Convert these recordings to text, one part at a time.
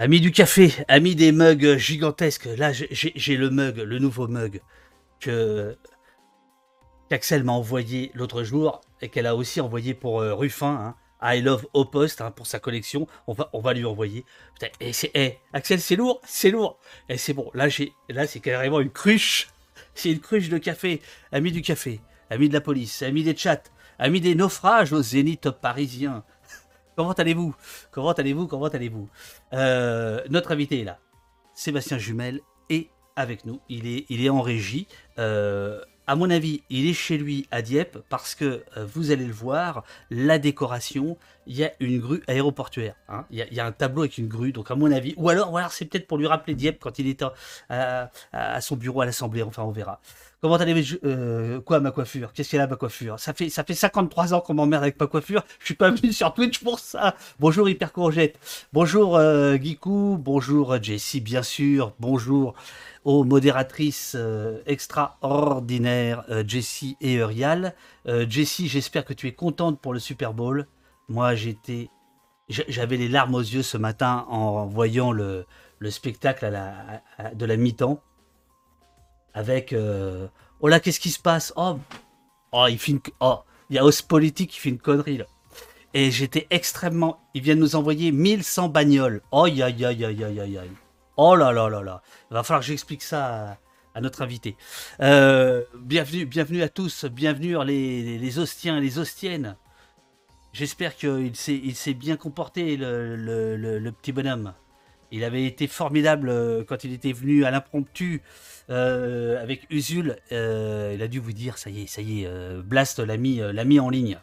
Amis du café, amis des mugs gigantesques, là j'ai le mug, le nouveau mug que qu'Axel m'a envoyé l'autre jour et qu'elle a aussi envoyé pour euh, Ruffin. Hein. I love au post hein, pour sa collection. On va, lui envoyer. et c'est, eh, Axel, c'est lourd, c'est lourd. Et c'est bon. Là, là, c'est carrément une cruche. C'est une cruche de café. Amis du café, amis de la police, amis des chats, amis des naufrages au zénith parisien. Comment allez-vous? Comment allez-vous? Comment allez-vous? Euh, Notre invité est là. Sébastien Jumel est avec nous. Il est, il est en régie. Euh, à mon avis, il est chez lui à Dieppe parce que euh, vous allez le voir, la décoration, il y a une grue aéroportuaire. Hein. Il, y a, un tableau avec une grue, donc à mon avis, ou alors, voilà, c'est peut-être pour lui rappeler Dieppe quand il est à, à son bureau à l'Assemblée. Enfin, on verra. Comment allez-vous euh, Quoi, ma coiffure? Qu'est-ce qu'elle a, ma coiffure? Ça fait, ça fait 53 ans qu'on m'emmerde avec ma coiffure. Je suis pas venu sur Twitch pour ça. Bonjour, Hyper Courgette. Bonjour, euh. Bonjour, Jessie, bien sûr. Bonjour aux modératrices euh, extraordinaires, euh, Jessie et Urial. Jessie, j'espère que tu es contente pour le Super Bowl. Moi, j'étais. J'avais les larmes aux yeux ce matin en voyant le, le spectacle de la mi-temps avec euh, oh là qu'est-ce qui se passe? Oh oh il fait oh il y a Os Politique qui fait une connerie là et j'étais extrêmement ils viennent nous envoyer 1100 bagnoles oh aïe aïe aïe aïe aïe aïe oh là là là là. Il va falloir que j'explique ça à, notre invité. Euh, bienvenue bienvenue à tous. Bienvenue les, les, hostiens et les hostiennes. J'espère qu'il s'est bien comporté le, le, le petit bonhomme. Il avait été formidable euh, quand il était venu à l'impromptu euh, avec Usul. Il a dû vous dire, ça y est, ça y est, Blast l'a mis, mis en ligne.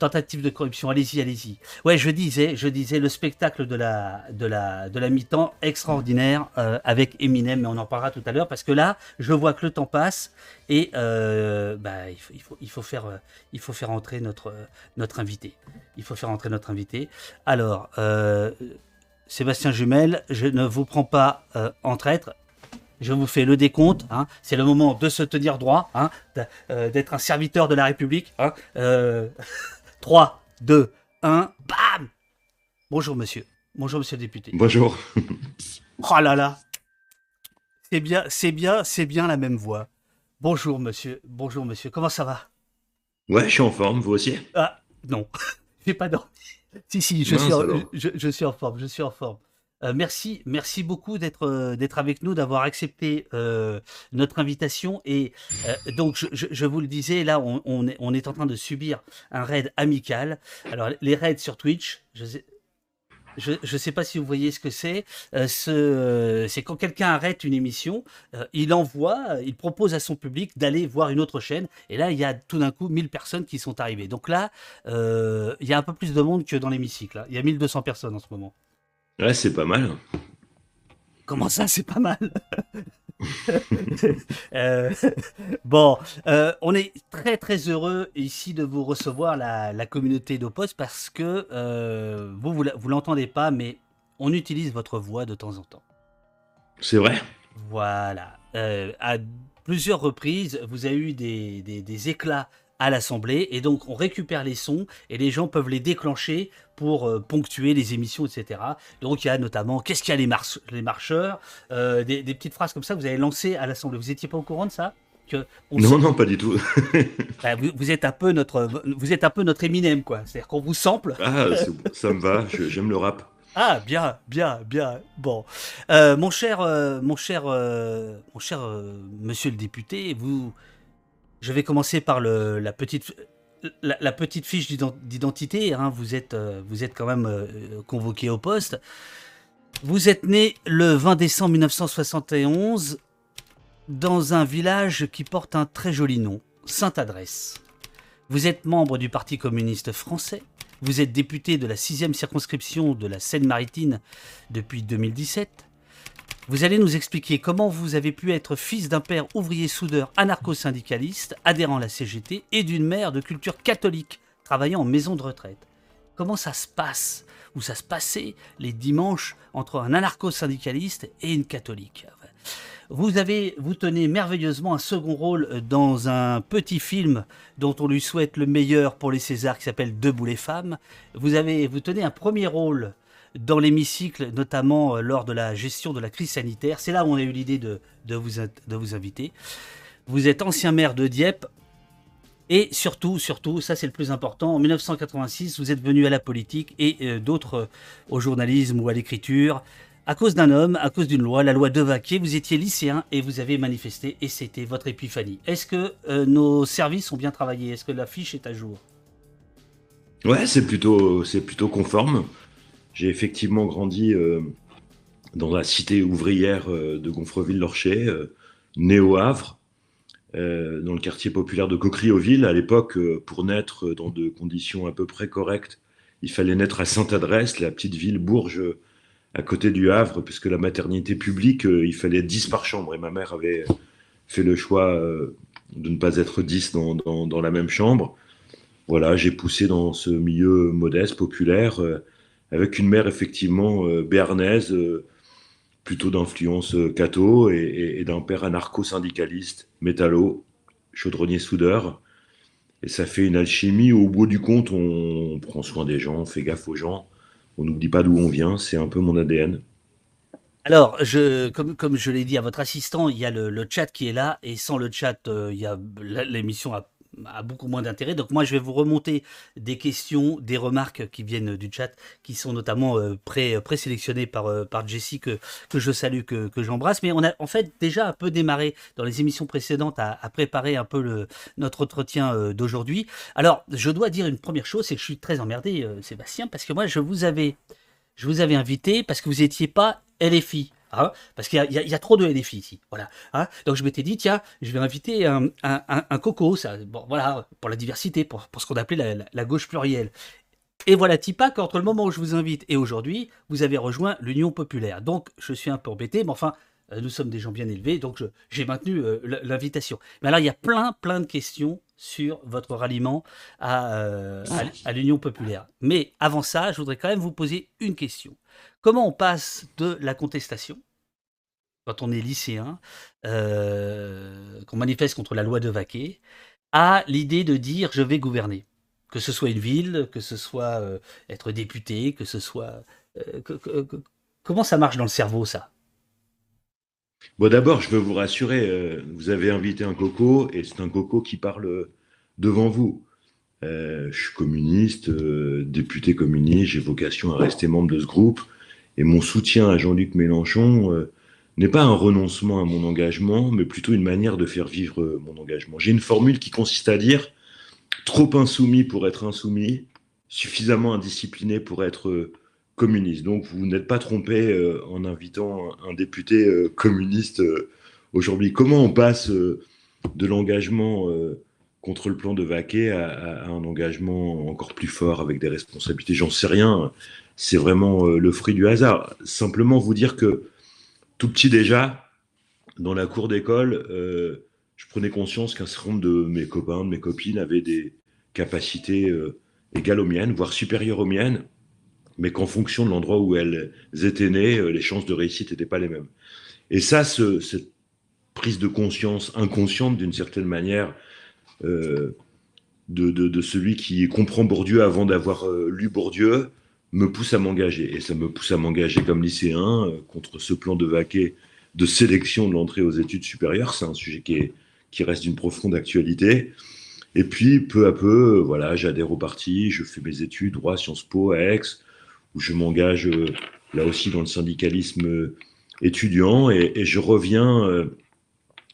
Tentative de corruption, allez-y, allez-y. Ouais, je disais, je disais le spectacle de la, de la, de la mi-temps extraordinaire avec Eminem, mais on en parlera tout à l'heure parce que là, je vois que le temps passe et bah, il, faut, il, faut, il, faut, faire, il faut faire entrer notre, notre invité. Il faut faire entrer notre invité. Alors, Sébastien Jumel, je ne vous prends pas euh, en traître. Je vous fais le décompte. Hein. C'est le moment de se tenir droit, hein, euh, d'être un serviteur de la République. 3, 2, 1, bam Bonjour monsieur. Bonjour monsieur le député. Bonjour. oh là là. C'est bien, c'est bien, c'est bien la même voix. Bonjour monsieur. Bonjour monsieur. Comment ça va? Ouais, je suis en forme, vous aussi? Ah, non. J'ai pas dormi. Si, si, je, suis, en, je, suis en forme, je suis en forme. Euh, merci, merci beaucoup d'être euh, d'être avec nous, d'avoir accepté euh, notre invitation. Et donc, je, vous le disais, là, on, est, en train de subir un raid amical. Alors, les raids sur Twitch, je ne sais pas si vous voyez ce que c'est. C'est quand quelqu'un arrête une émission, il envoie, il propose à son public d'aller voir une autre chaîne. Et là, il y a tout d'un coup 1000 personnes qui sont arrivées. Donc là, il y a un peu plus de monde que dans l'hémicycle. Il y a 1200 personnes en ce moment. Ouais, c'est pas mal. Comment ça, c'est pas mal? Euh, Bon, euh, on est très très heureux ici de vous recevoir, la, communauté d'Opos, parce que euh, vous, vous, l'entendez pas, mais on utilise votre voix de temps en temps. C'est vrai. Voilà. à plusieurs reprises, vous avez eu des, des éclats à l'Assemblée. Et donc, on récupère les sons et les gens peuvent les déclencher pour euh, ponctuer les émissions, etc. Donc, il y a notamment Qu'est-ce qu'il y a les, les marcheurs euh, des, petites phrases comme ça que vous avez lancées à l'Assemblée. Vous n'étiez pas au courant de ça? Que non, non, pas du tout. Bah, vous, êtes un peu notre, vous êtes un peu notre Eminem, quoi. C'est-à-dire qu'on vous sample. Ah, ça me va. J'aime le rap. Ah, bien, bien, bien. Bon, euh, mon cher, mon cher, mon cher Monsieur le député, vous, je vais commencer par le, la, petite, la, petite fiche d'identité. Hein. Vous, êtes, euh, vous êtes quand même euh, convoqué au poste. Vous êtes né le 20 décembre 1971 dans un village qui porte un très joli nom, Sainte-Adresse. Vous êtes membre du Parti communiste français. Vous êtes député de la 6e circonscription de la Seine-Maritime depuis 2017. Vous allez nous expliquer comment vous avez pu être fils d'un père ouvrier soudeur anarcho-syndicaliste, adhérant à la CGT, et d'une mère de culture catholique, travaillant en maison de retraite. Comment ça se passe, ou ça se passait les dimanches entre un anarcho-syndicaliste et une catholique? Vous avez, vous tenez merveilleusement un second rôle dans un petit film dont on lui souhaite le meilleur pour les Césars qui s'appelle Debout les femmes. Vous avez, vous tenez un premier rôle dans l'hémicycle, notamment euh, lors de la gestion de la crise sanitaire. C'est là où on a eu l'idée de, vous, inviter. Vous êtes ancien maire de Dieppe. Et surtout, surtout, ça c'est le plus important, en 1986, vous êtes venu à la politique et euh, d'autres au journalisme ou à l'écriture à cause d'un homme, à cause d'une loi, la loi de Vaquet, vous étiez lycéen et vous avez manifesté et c'était votre épiphanie. Est-ce que euh, nos services ont bien travaillé? Est-ce que la fiche est à jour? Ouais, c'est plutôt, c'est plutôt conforme. J'ai effectivement grandi euh, dans la cité ouvrière euh, de Gonfreville-Lorcher, né au Havre, dans le quartier populaire de Cocrioville. À l'époque, pour naître dans de conditions à peu près correctes, il fallait naître à Sainte-Adresse, la petite ville bourge à côté du Havre, puisque la maternité publique, euh, il fallait 10 par chambre. Et ma mère avait fait le choix euh, de ne pas être 10 dans, la même chambre. Voilà, j'ai poussé dans ce milieu modeste, populaire, euh, avec une mère effectivement béarnaise, plutôt d'influence catho, et, d'un père anarcho-syndicaliste, métallo, chaudronnier-soudeur. Et ça fait une alchimie. Au bout du compte, on prend soin des gens, on fait gaffe aux gens on n'oublie pas d'où on vient, c'est un peu mon ADN. Alors, comme, je l'ai dit à votre assistant, il y a le, chat qui est là, et sans le chat, euh, il y a l'émission a a beaucoup moins d'intérêt. Donc moi, je vais vous remonter des questions, des remarques qui viennent du chat, qui sont notamment euh, pré, présélectionnées par, euh, par Jessie, que, que je salue, que, que j'embrasse. Mais on a en fait déjà un peu démarré dans les émissions précédentes à, préparer un peu notre entretien euh, d'aujourd'hui. Alors, je dois dire une première chose, c'est que je suis très emmerdé, Sébastien, parce que moi, je vous avais, je vous avais invité parce que vous n'étiez pas LFI. Hein, parce qu'il y, a trop de LFI ici. Voilà. Hein. Donc je m'étais dit, tiens, je vais inviter un, coco, ça, voilà, pour la diversité, pour, ce qu'on appelait la, gauche plurielle. Et voilà Tipa qu'entre le moment où je vous invite et aujourd'hui, vous avez rejoint l'Union populaire. Donc je suis un peu embêté, mais enfin, nous sommes des gens bien élevés, donc j'ai maintenu euh, l'invitation. Mais alors il y a plein, plein de questions sur votre ralliement à, euh, à l'Union populaire. Mais avant ça, je voudrais quand même vous poser une question. Comment on passe de la contestation, quand on est lycéen, euh, qu'on manifeste contre la loi de Vaquet, à l'idée de dire je vais gouverner? Que ce soit une ville, que ce soit euh, être député, que ce soit... Euh, comment ça marche dans le cerveau, ça? Bon, d'abord, je veux vous rassurer, vous avez invité un coco et c'est un coco qui parle devant vous. je suis communiste, député communiste, j'ai vocation à rester membre de ce groupe. Et mon soutien à Jean-Luc Mélenchon euh, n'est pas un renoncement à mon engagement, mais plutôt une manière de faire vivre euh, mon engagement. J'ai une formule qui consiste à dire trop insoumis pour être insoumis, suffisamment indiscipliné pour être euh, communiste. Donc vous n'êtes pas trompé en invitant un, député communiste aujourd'hui. Comment on passe de l'engagement contre le plan de Vaquet à, un engagement encore plus fort avec des responsabilités? J'en sais rien c'est vraiment euh, le fruit du hasard. Simplement vous dire que tout petit déjà, dans la cour d'école, euh, je prenais conscience qu'un certain nombre de mes copains, de mes copines avaient des capacités euh, égales aux miennes, voire supérieures aux miennes, mais qu'en fonction de l'endroit où elles étaient nées, les chances de réussite n'étaient pas les mêmes. Et ça, cette prise de conscience inconsciente d'une certaine manière de, de, celui qui comprend Bourdieu avant d'avoir lu Bourdieu, me pousse à m'engager. Et ça me pousse à m'engager comme lycéen euh, contre ce plan de vaquet de sélection de l'entrée aux études supérieures. C'est un sujet qui, qui reste d'une profonde actualité. Et puis, peu à peu, euh, voilà, j'adhère au parti, je fais mes études, droit, Sciences Po à Aix, où je m'engage euh, là aussi dans le syndicalisme étudiant, et, et je reviens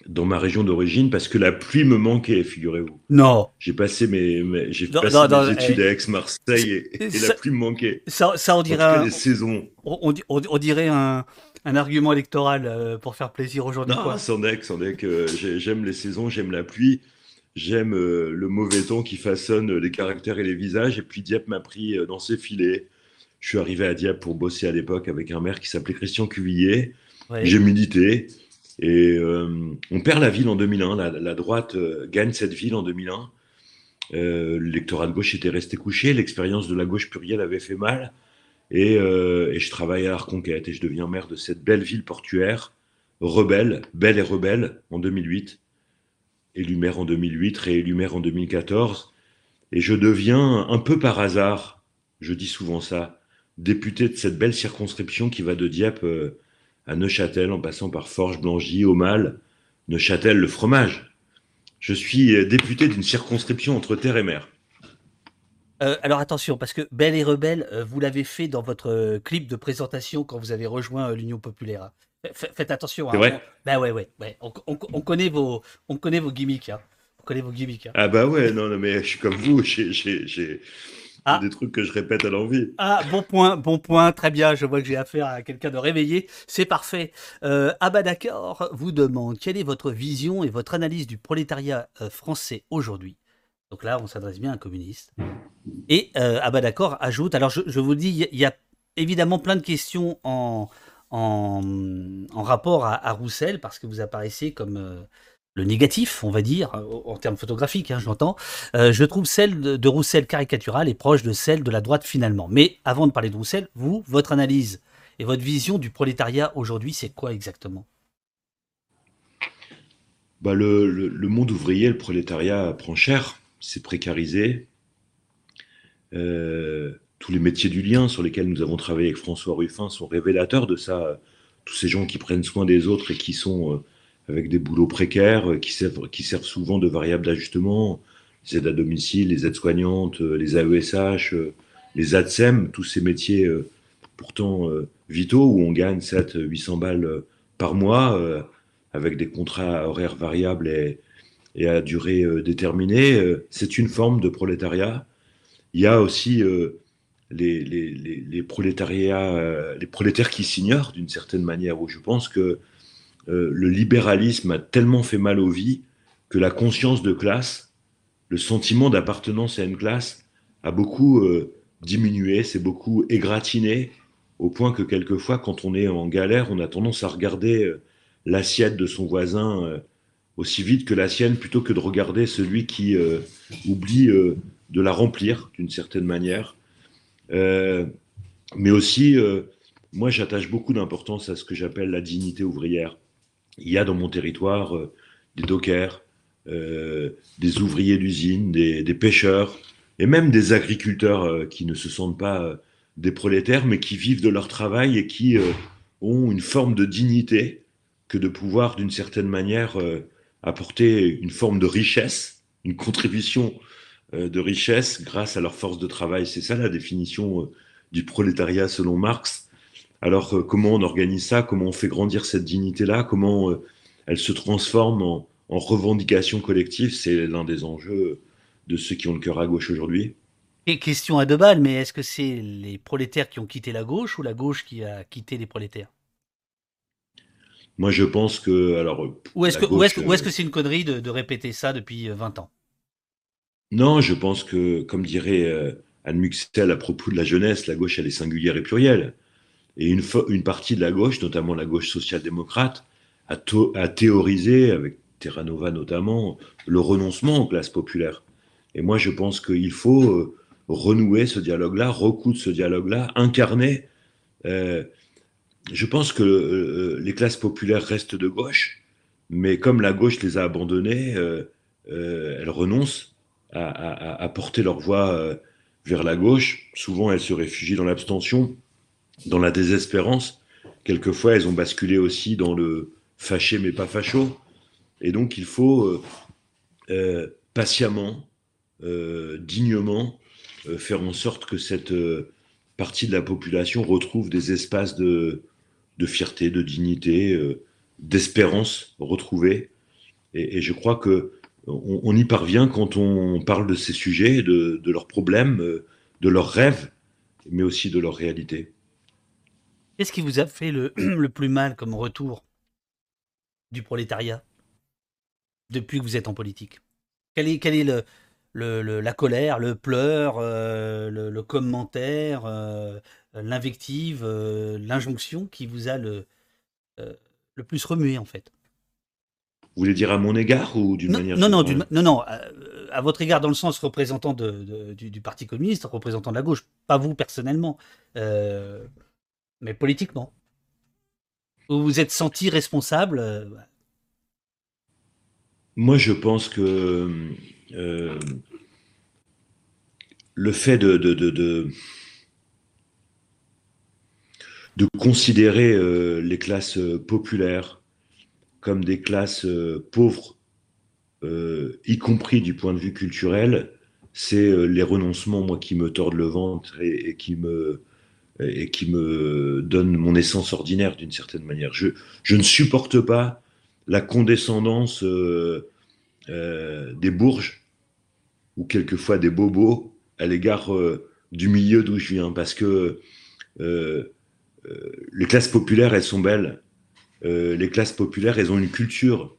dans ma région d'origine parce que la pluie me manquait, figurez-vous. Non. J'ai passé mes, j'ai passé mes études à Aix-Marseille et, la pluie me manquait. Ça, ça on dirait un, saisons. On, on, dirait un, un, argument électoral euh, pour faire plaisir gens Non, c'en est, c'en est que j'aime les saisons, j'aime la pluie, j'aime euh, le mauvais temps qui façonne les caractères et les visages. Et puis Dieppe m'a pris euh, dans ses filets. Je suis arrivé à Dieppe pour bosser à l'époque avec un maire qui s'appelait Christian Cuvillier. J'ai milité. Et euh, on perd la ville en 2001. La, droite euh, gagne cette ville en 2001. Euh, L'électorat de gauche était resté couché. L'expérience de la gauche plurielle avait fait mal. Et, et, je travaille à la reconquête et je deviens maire de cette belle ville portuaire, rebelle, belle et rebelle, en 2008. Élu maire en 2008, réélu maire en 2014. Et je deviens un peu par hasard, je dis souvent ça, député de cette belle circonscription qui va de Dieppe euh, à Neuchâtel, en passant par Forges, Blangy, Aumale, Neuchâtel, le fromage. Je suis euh, député d'une circonscription entre terre et mer. Euh, alors attention, parce que Belle et Rebelle, vous l'avez fait dans votre clip de présentation quand vous avez rejoint l'Union populaire. Faites attention. Hein. Vrai? Ben ouais, ouais, ouais. On, connaît vos, on connaît vos gimmicks. Hein. On connaît vos gimmicks. Hein. Ah bah ouais, non, non, mais je suis comme vous. J'ai ah. des trucs que je répète à l'envie. Ah, bon point, bon point, très bien. Je vois que j'ai affaire à quelqu'un de réveillé. C'est parfait. Euh, Abba D'accord vous demande quelle est votre vision et votre analyse du prolétariat euh, français aujourd'hui? Donc là, on s'adresse bien à un communiste. Et euh, Abba D'accord ajoute alors je, vous dis, il y, a évidemment plein de questions en, en, rapport à, Roussel, parce que vous apparaissez comme euh, le négatif, on va dire, en termes photographiques, hein, j'entends, euh, je trouve celle de, Roussel caricaturale et proche de celle de la droite finalement. Mais avant de parler de Roussel, vous, votre analyse et votre vision du prolétariat aujourd'hui, c'est quoi exactement? Bah le, monde ouvrier, le prolétariat prend cher, c'est précarisé. Euh, tous les métiers du lien sur lesquels nous avons travaillé avec François Ruffin sont révélateurs de ça. Tous ces gens qui prennent soin des autres et qui sont euh, avec des boulots précaires, euh, qui servent, qui servent souvent de variables d'ajustement, les aides à domicile, les aides-soignantes, euh, les AESH, les ADSEM, tous ces métiers pourtant vitaux où on gagne 7 800 balles par mois avec des contrats horaires variables et, à durée déterminée. C'est une forme de prolétariat. Il y a aussi les, prolétariats, euh, les prolétaires qui s'ignorent d'une certaine manière, où je pense que euh, le libéralisme a tellement fait mal aux vies que la conscience de classe, le sentiment d'appartenance à une classe a beaucoup euh, diminué, c'est beaucoup égratigné, au point que quelquefois, quand on est en galère, on a tendance à regarder l'assiette de son voisin aussi vite que la sienne, plutôt que de regarder celui qui oublie de la remplir d'une certaine manière. Euh, mais aussi, euh, moi, j'attache beaucoup d'importance à ce que j'appelle la dignité ouvrière. Il y a dans mon territoire euh, des dockers, des ouvriers d'usine, des, pêcheurs, et même des agriculteurs qui ne se sentent pas des prolétaires, mais qui vivent de leur travail et qui ont une forme de dignité que de pouvoir, d'une certaine manière, apporter une forme de richesse, une contribution euh, de richesse grâce à leur force de travail. C'est ça la définition euh, du prolétariat selon Marx. Alors euh, comment on organise ça? Comment on fait grandir cette dignité-là? Comment elle se transforme en, revendication collective? C'est l'un des enjeux de ceux qui ont le cœur à gauche aujourd'hui. Et question à deux balles, mais est-ce que c'est les prolétaires qui ont quitté la gauche ou la gauche qui a quitté les prolétaires? Moi, je pense que. Alors, ou est-ce que c'est -ce une connerie de, de, répéter ça depuis 20 ans? Non, je pense que, comme dirait euh, Anne Muxel à propos de la jeunesse, la gauche, elle est singulière et plurielle. Et une, partie de la gauche, notamment la gauche social-démocrate, a, théorisé, avec Terranova notamment, le renoncement aux classes populaires. Et moi, je pense qu'il faut euh, renouer ce dialogue-là, recoudre ce dialogue-là, incarner. Euh, je pense que les classes populaires restent de gauche, mais comme la gauche les a abandonnées, elles renoncent à, porter leur voix euh, vers la gauche. Souvent, elles se réfugient dans l'abstention, dans la désespérance. Quelquefois, elles ont basculé aussi dans le fâché mais pas facho. Et donc, il faut euh, euh, patiemment, dignement, faire en sorte que cette partie de la population retrouve des espaces de, fierté, de dignité, d'espérance retrouvée. Et, et, je crois que on, y parvient quand on parle de ces sujets, de, leurs problèmes, euh, de leurs rêves, mais aussi de leur réalité. Qu'est-ce qui vous a fait le, plus mal comme retour du prolétariat depuis que vous êtes en politique? Quelle est, est la colère, le pleur, euh, le, commentaire, euh, l'invective, l'injonction qui vous a le, le plus remué en fait? Vous voulez dire à mon égard ou d'une manière non, non, non, non, euh, à, votre égard dans le sens représentant de, du, Parti communiste, représentant de la gauche, pas vous personnellement, euh, mais politiquement. Vous vous êtes senti responsable euh, Moi, je pense que le fait de, considérer euh, les classes euh, populaires comme des classes pauvres, y compris du point de vue culturel, c'est les renoncements, qui me tordent le ventre et, qui me et qui me donnent mon essence ordinaire d'une certaine manière. Je, je, ne supporte pas la condescendance des bourges ou quelquefois des bobos à l'égard du milieu d'où je viens, parce que euh, euh, les classes populaires, elles sont belles. Euh, les classes populaires, elles ont une culture.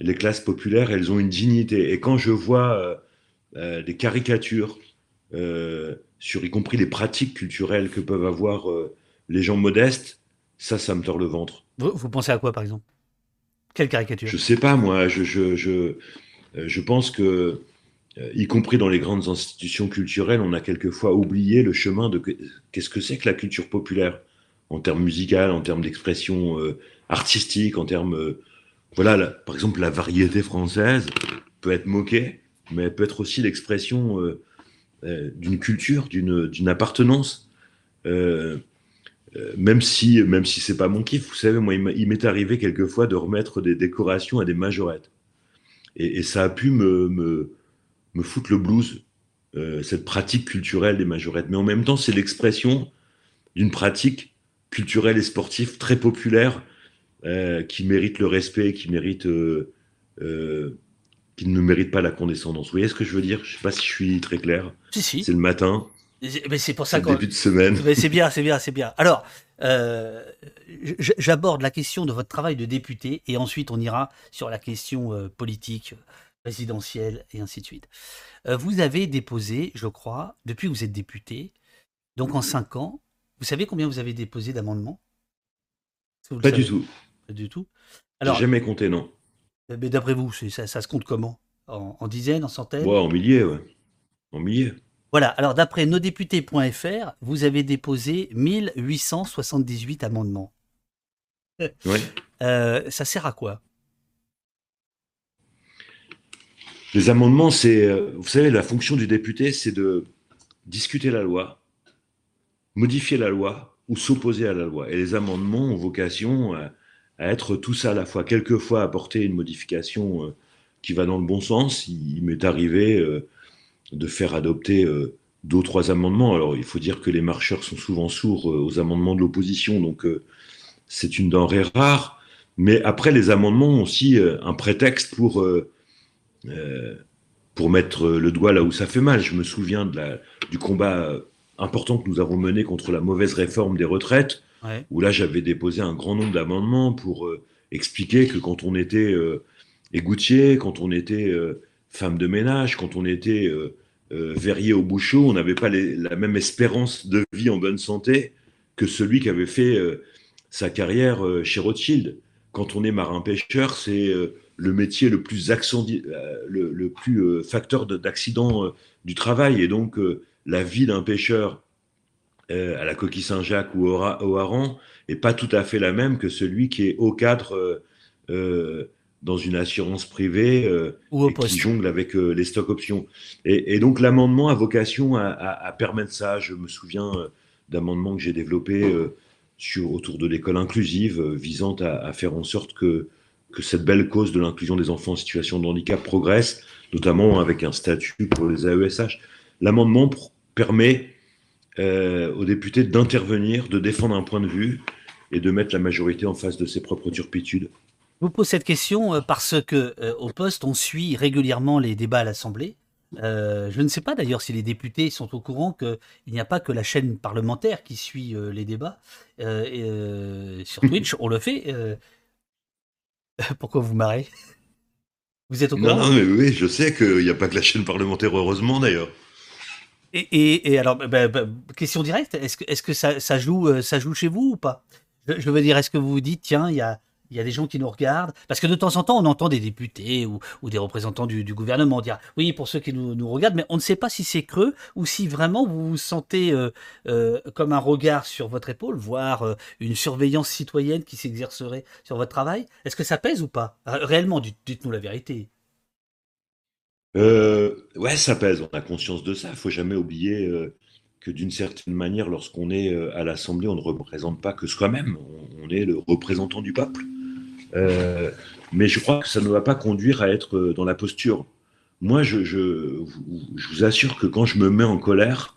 Les classes populaires, elles ont une dignité. Et quand je vois des caricatures sur y compris les pratiques culturelles que peuvent avoir les gens modestes, ça, ça me tord le ventre. Vous, pensez à quoi, par exemple? Quelle caricature? Je sais pas, moi. Je, je, je, je pense que euh, y compris dans les grandes institutions culturelles, on a quelquefois oublié le chemin de qu'est-ce que c'est que la culture populaire? En termes musicaux, en termes d'expression euh, artistique, en termes euh, voilà, par exemple la variété française peut être moquée, mais elle peut être aussi l'expression d'une culture, d'une appartenance. même si même si c'est pas mon kiff, vous savez, moi il m'est arrivé quelquefois de remettre des décorations à des majorettes, et, ça a pu me, me foutre le blues, euh, cette pratique culturelle des majorettes. Mais en même temps, c'est l'expression d'une pratique culturelle et sportive très populaire euh, qui mérite le respect, qui mérite, euh, qui ne mérite pas la condescendance. Vous voyez ce que je veux dire? Je ne sais pas si je suis très clair. Si, si. C'est le matin. Mais c'est pour ça qu'on. Début de semaine. c'est bien, c'est bien, c'est bien. Alors, j'aborde la question de votre travail de député et ensuite on ira sur la question politique, résidentielle et ainsi de suite. Euh, vous avez déposé, je crois, depuis que vous êtes député, donc en cinq ans, vous savez combien vous avez déposé d'amendements? Pas du tout. Pas du tout. Alors, jamais compté, non. Mais d'après vous, ça, ça, se compte comment? En, dizaines, en centaines? Ouais, En milliers, ouais. En milliers. Voilà, alors d'après nosdéputés.fr, vous avez déposé 1878 amendements. Ouais. Euh, ça sert à quoi? Les amendements, c'est, euh, vous savez, la fonction du député, c'est de discuter la loi, modifier la loi ou s'opposer à la loi. Et les amendements ont vocation à, être tout ça à la fois. Quelquefois apporter une modification euh, qui va dans le bon sens. Il, m'est arrivé euh, de faire adopter deux ou trois amendements. Alors, il faut dire que les marcheurs sont souvent sourds aux amendements de l'opposition, donc c'est une denrée rare. Mais après, les amendements ont aussi un prétexte pour euh, pour mettre le doigt là où ça fait mal. Je me souviens du combat important que nous avons mené contre la mauvaise réforme des retraites, où là j'avais déposé un grand nombre d'amendements pour euh, expliquer que quand on était euh, égoutier, quand on était femme de ménage, quand on était verrier au bouchot, on n'avait pas la même espérance de vie en bonne santé que celui qui avait fait sa carrière chez Rothschild. Quand on est marin-pêcheur, c'est le métier le plus, euh, le, plus euh, facteur d'accident euh, du travail. Et donc, la vie d'un pêcheur à la coquille Saint-Jacques ou au, au hareng n'est pas tout à fait la même que celui qui est au cadre dans une assurance privée ou et qui jongle avec les stocks options. Et, donc, l'amendement a vocation à, permettre ça. Je me souviens d'amendements que j'ai développés sur, autour de l'école inclusive visant à, faire en sorte que que cette belle cause de l'inclusion des enfants en situation de handicap progresse, notamment avec un statut pour les AESH. L'amendement permet euh, aux députés d'intervenir, de défendre un point de vue et de mettre la majorité en face de ses propres turpitudes. Je vous pose cette question euh, parce que euh, au poste, on suit régulièrement les débats à l'Assemblée. je ne sais pas d'ailleurs si les députés sont au courant qu'il n'y a pas que la chaîne parlementaire qui suit les débats. sur Twitch, on le fait. Pourquoi vous marrez? Vous êtes au courant? Non, mais oui, je sais qu'il n'y a pas que la chaîne parlementaire, heureusement d'ailleurs. Et, alors, bah, bah, question directe, est-ce que, ça, joue, euh, ça joue chez vous ou pas? Je, veux dire, est-ce que vous vous dites, tiens, il y a, des gens qui nous regardent? Parce que de temps en temps, on entend des députés ou, des représentants du, gouvernement dire oui, pour ceux qui nous, regardent, mais on ne sait pas si c'est creux ou si vraiment vous vous sentez euh, euh, comme un regard sur votre épaule, voire une surveillance citoyenne qui s'exercerait sur votre travail. Est-ce que ça pèse ou pas? Réellement, dites-nous la vérité. Ouais, ça pèse. On a conscience de ça. Il faut jamais oublier que d'une certaine manière, lorsqu'on est à l'Assemblée, on ne représente pas que soi-même, on, est le représentant du peuple. mais je crois que ça ne va pas conduire à être dans la posture. Moi, je, vous assure que quand je me mets en colère,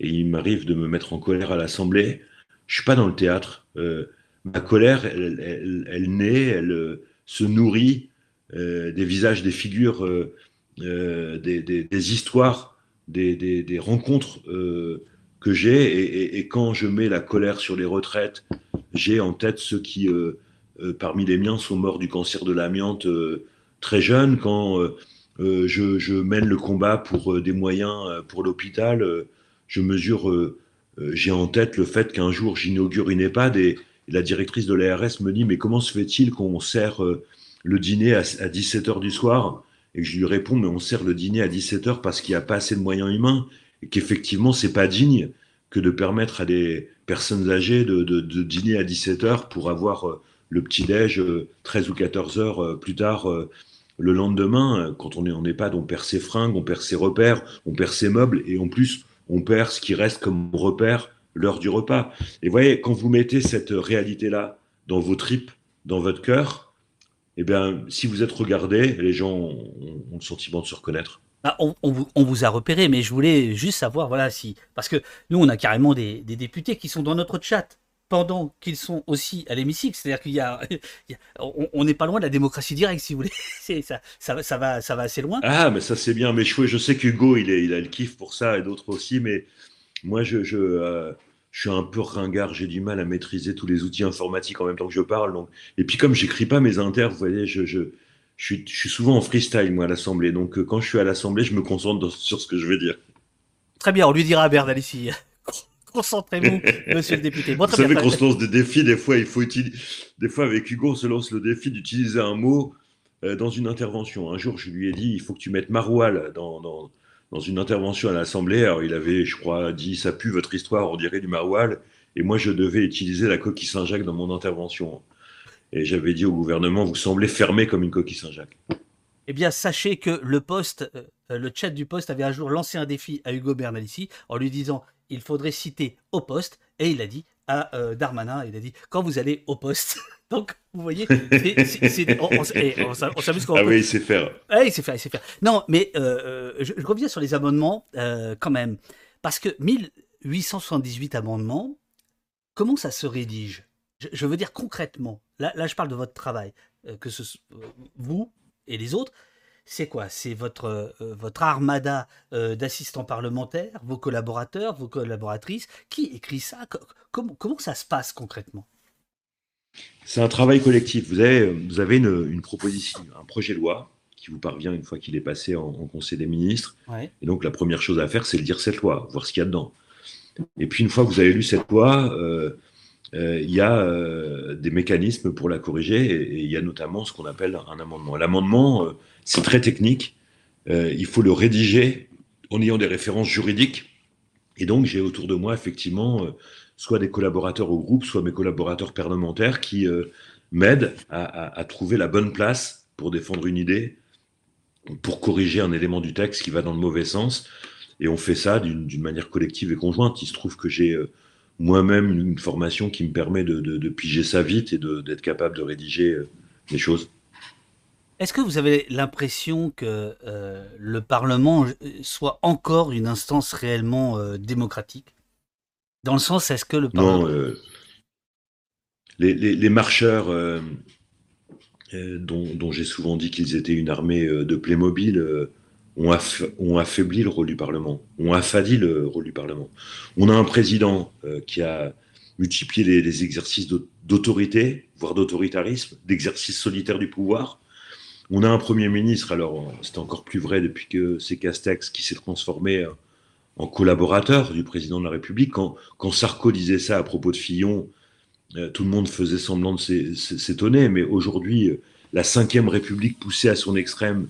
et il m'arrive de me mettre en colère à l'Assemblée, je suis pas dans le théâtre. Euh, ma colère, elle, naît, elle euh, se nourrit euh, des visages, des figures, des, des, histoires, des, rencontres que j'ai. Et, et, quand je mets la colère sur les retraites, j'ai en tête ceux qui, parmi les miens, sont morts du cancer de l'amiante très jeunes. Quand je, mène le combat pour des moyens pour l'hôpital, je mesure euh, j'ai en tête le fait qu'un jour j'inaugure une EHPAD et, la directrice de l'ARS me dit mais comment se fait-il qu'on sert euh, le dîner à, 17h du soir? Et je lui réponds mais on sert le dîner à 17h parce qu'il n'y a pas assez de moyens humains et qu'effectivement c'est pas digne que de permettre à des personnes âgées de, dîner à 17h pour avoir euh, le petit-déj 13 ou 14 heures plus tard le lendemain, quand on est en EHPAD, on perd ses fringues, on perd ses repères, on perd ses meubles, et en plus, on perd ce qui reste comme repère l'heure du repas. Et voyez, quand vous mettez cette réalité-là dans vos tripes, dans votre cœur, eh bien, si vous êtes regardé, les gens ont, le sentiment de se reconnaître. Ah, on, vous a repéré, mais je voulais juste savoir, voilà, si. Parce que nous, on a carrément des, députés qui sont dans notre chat pendant qu'ils sont aussi à l'hémicycle. C'est-à-dire qu'il y, a, on n'est pas loin de la démocratie directe, si vous voulez. Ça, ça, ça, va, ça va assez loin. Ah, mais ça c'est bien. Mais je, je sais qu'Hugo, il, il a le kiff pour ça et d'autres aussi. Mais moi, je, je, euh, je, suis un peu ringard. J'ai du mal à maîtriser tous les outils informatiques en même temps que je parle. Donc... Et puis comme j'écris pas mes inters, vous voyez, je, je, je, suis, je suis souvent en freestyle, moi, à l'Assemblée. Donc euh, quand je suis à l'Assemblée, je me concentre sur ce que je veux dire. Très bien, on lui dira à Bernard ici. Concentrez-vous, monsieur le député. Vous savez qu'on se lance des défis, des fois, il faut utiliser. Des fois, avec Hugo, on se lance le défi d'utiliser un mot euh, dans une intervention. Un jour, je lui ai dit il faut que tu mettes maroual dans, dans, dans une intervention à l'Assemblée. Alors, il avait, je crois, dit ça pue votre histoire, on dirait du maroual. Et moi, je devais utiliser la coquille Saint-Jacques dans mon intervention. Et j'avais dit au gouvernement vous semblez fermé comme une coquille Saint-Jacques. Eh bien, sachez que le poste, euh, le chat du poste avait un jour lancé un défi à Hugo Bernalici en lui disant il faudrait citer au poste, et il a dit à euh, Darmanin, il a dit quand vous allez au poste. Donc, vous voyez, on, s'amuse Ah oui, il sait faire. il sait faire, il sait faire. Non, mais euh, euh, je, reviens sur les amendements quand même. Parce que 1878 amendements, comment ça se rédige? Je, veux dire concrètement, là, là je parle de votre travail, que ce vous et les autres, c'est quoi? C'est votre, euh, votre armada euh, d'assistants parlementaires, vos collaborateurs, vos collaboratrices Qui écrit ça? Comment, comment ça se passe concrètement? C'est un travail collectif. Vous avez, vous avez une, proposition, un projet de loi qui vous parvient une fois qu'il est passé en, Conseil des ministres. Et donc la première chose à faire, c'est de lire cette loi, voir ce qu'il y a dedans. Et puis une fois que vous avez lu cette loi, euh, il y a des mécanismes pour la corriger et, il y a notamment ce qu'on appelle un amendement. L'amendement, c'est très technique. Euh, il faut le rédiger en ayant des références juridiques. Et donc, j'ai autour de moi, effectivement, euh, soit des collaborateurs au groupe, soit mes collaborateurs parlementaires qui euh, m'aident à, trouver la bonne place pour défendre une idée, pour corriger un élément du texte qui va dans le mauvais sens. Et on fait ça d'une manière collective et conjointe. Il se trouve que j'ai moi-même une formation qui me permet de, de piger ça vite et d'être capable de rédiger les choses. Est-ce que vous avez l'impression que euh, le Parlement euh, soit encore une instance réellement euh, démocratique? Dans le sens, est-ce que le Parlement... Non, les, marcheurs, dont, j'ai souvent dit qu'ils étaient une armée de Playmobil, ont, ont, affaibli le rôle du Parlement, ont affadi le rôle du Parlement. On a un président qui a multiplié les exercices d'autorité, voire d'autoritarisme, d'exercice solitaire du pouvoir on a un Premier ministre, alors c'est encore plus vrai depuis que c'est Castex qui s'est transformé en collaborateur du président de la République. Quand, quand Sarko disait ça à propos de Fillon, euh, tout le monde faisait semblant de s'étonner, mais aujourd'hui, la Ve République poussée à son extrême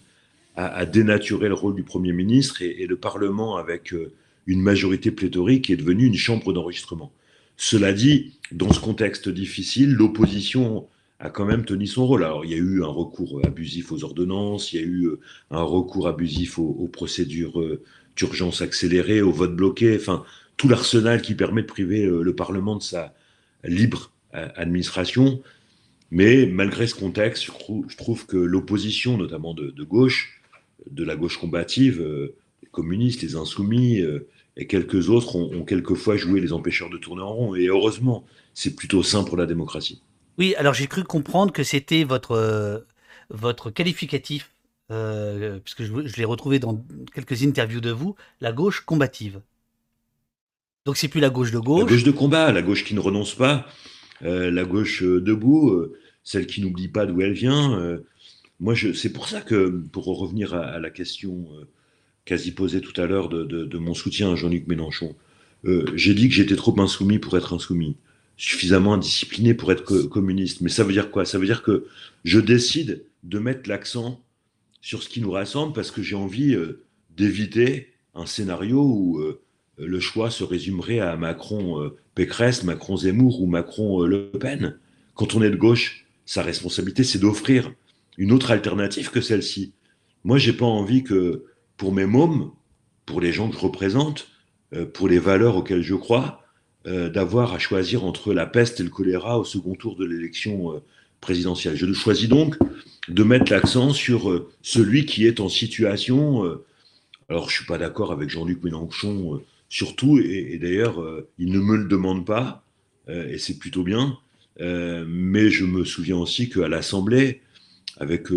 a, dénaturé le rôle du Premier ministre et, le Parlement, avec euh, une majorité pléthorique, est devenu une chambre d'enregistrement. Cela dit, dans ce contexte difficile, l'opposition a quand même tenu son rôle. Alors, il y a eu un recours abusif aux ordonnances, il y a eu euh, un recours abusif aux, procédures euh, d'urgence accélérée, au vote bloqué. Enfin, tout l'arsenal qui permet de priver le Parlement de sa libre administration. Mais malgré ce contexte, je trouve, que l'opposition, notamment de, gauche, de la gauche combative, les communistes, les insoumis et quelques autres ont, quelquefois joué les empêcheurs de tourner en rond. Et heureusement, c'est plutôt sain pour la démocratie. Oui, alors j'ai cru comprendre que c'était votre, votre qualificatif euh, puisque je, je l'ai retrouvé dans quelques interviews de vous, la gauche combative. Donc c'est plus la gauche de gauche. La gauche de combat, la gauche qui ne renonce pas, euh, la gauche euh, debout, celle qui n'oublie pas d'où elle vient. Moi, c'est pour ça que, pour revenir à, la question quasi posée tout à l'heure de, mon soutien à Jean-Luc Mélenchon, j'ai dit que j'étais trop insoumis pour être insoumis, suffisamment indiscipliné pour être communiste. Mais ça veut dire quoi? Ça veut dire que je décide de mettre l'accent sur ce qui nous rassemble parce que j'ai envie euh, d'éviter un scénario où euh, le choix se résumerait à Macron euh, Pécresse, Macron Zemmour ou Macron Le Pen. Quand on est de gauche, sa responsabilité, c'est d'offrir une autre alternative que celle-ci. Moi, j'ai pas envie que pour mes mômes, pour les gens que je représente, pour les valeurs auxquelles je crois, d'avoir à choisir entre la peste et le choléra au second tour de l'élection présidentielle. Je choisis donc de mettre l'accent sur euh, celui qui est en situation. Euh, alors, je suis pas d'accord avec Jean-Luc Mélenchon euh, surtout, et, et d'ailleurs, il ne me le demande pas, et c'est plutôt bien. mais je me souviens aussi qu'à l'Assemblée, avec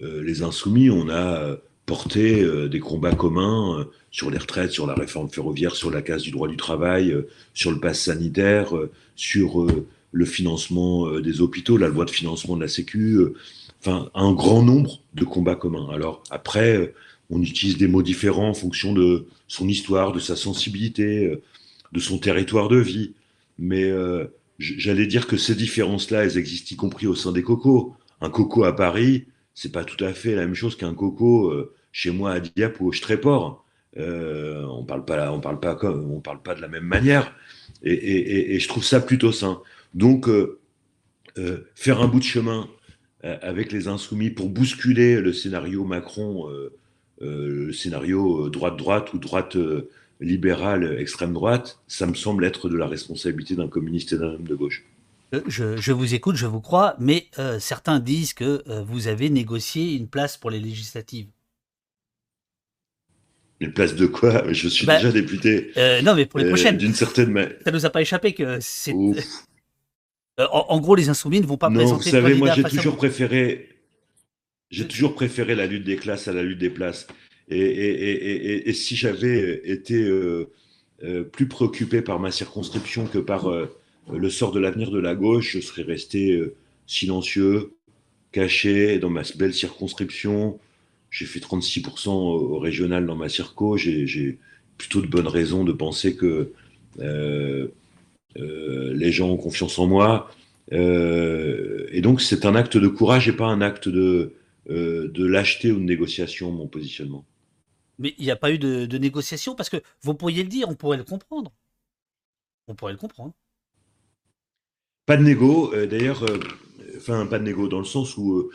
les Insoumis, on a porté des combats communs sur les retraites, sur la réforme ferroviaire, sur la case du droit du travail, sur le pass sanitaire, sur le financement des hôpitaux, la loi de financement de la Sécu, enfin, un grand nombre de combats communs. Alors après, euh, on utilise des mots différents en fonction de son histoire, de sa sensibilité, euh, de son territoire de vie. Mais euh, j'allais dire que ces différences-là, elles existent y compris au sein des cocos. Un coco à Paris, c'est pas tout à fait la même chose qu'un coco chez moi à Dieppe ou au Stréport. on parle pas, on parle pas, on parle pas de la même manière. Et, je trouve ça plutôt sain. Donc, faire un bout de chemin euh, avec les insoumis pour bousculer le scénario Macron, euh, euh, le scénario droite-droite ou droite libérale extrême-droite, ça me semble être de la responsabilité d'un communiste et d'un homme de gauche. Je, vous écoute, je vous crois, mais certains disent que vous avez négocié une place pour les législatives. Une place de quoi? Je suis bah, déjà député. non, mais pour les prochaines. D'une certaine manière. Ça nous a pas échappé que c'est. Euh, en, gros, les insoumis ne vont pas non, présenter. Vous savez, moi, j'ai toujours préféré, j'ai toujours préféré la lutte des classes à la lutte des places. Et, si j'avais été euh, euh, plus préoccupé par ma circonscription que par le sort de l'avenir de la gauche, je serais resté silencieux, caché dans ma belle circonscription. J'ai fait 36% au régional dans ma circo. J'ai plutôt de bonnes raisons de penser que euh, les gens ont confiance en moi. Euh, et donc, c'est un acte de courage et pas un acte de, euh, de lâcheté ou de négociation, mon positionnement. Mais il n'y a pas eu de, négociation parce que vous pourriez le dire, on pourrait le comprendre. On pourrait le comprendre. Pas de négo, d'ailleurs, enfin, pas de négo dans le sens où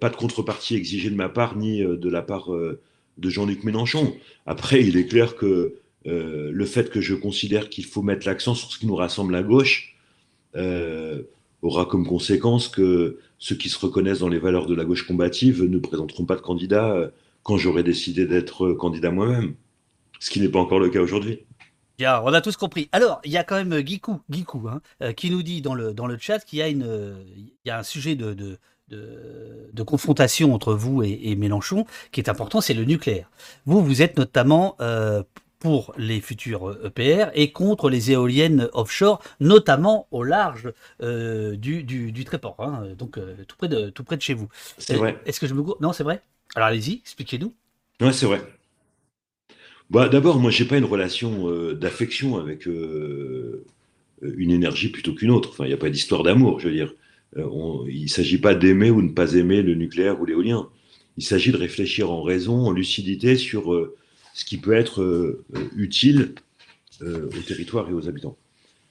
pas de contrepartie exigée de ma part ni de la part de Jean-Luc Mélenchon. Après, il est clair que euh, le fait que je considère qu'il faut mettre l'accent sur ce qui nous rassemble à gauche euh, aura comme conséquence que ceux qui se reconnaissent dans les valeurs de la gauche combative ne présenteront pas de candidat euh, quand j'aurai décidé d'être candidat moi-même, ce qui n'est pas encore le cas aujourd'hui. Bien, on a tous compris. Alors, il y a quand même Guikou, hein, qui nous dit dans le, dans le chat qu'il y, a une, il y a un sujet de, de, de, confrontation entre vous et, Mélenchon qui est important, c'est le nucléaire. Vous, vous êtes notamment pour les futurs EPR et contre les éoliennes offshore, notamment au large euh, du, du, Tréport, hein, donc euh, tout, près de, tout près de chez vous. C'est vrai. Est-ce que je me Non, c'est vrai? Alors allez-y, expliquez-nous. Oui, c'est vrai. Bah, D'abord, moi, j'ai pas une relation euh, d'affection avec une énergie plutôt qu'une autre. Enfin, il n'y a pas d'histoire d'amour, je veux dire. il ne s'agit pas d'aimer ou de ne pas aimer le nucléaire ou l'éolien. Il s'agit de réfléchir en raison, en lucidité sur ce qui peut être euh, utile euh, au territoire et aux habitants.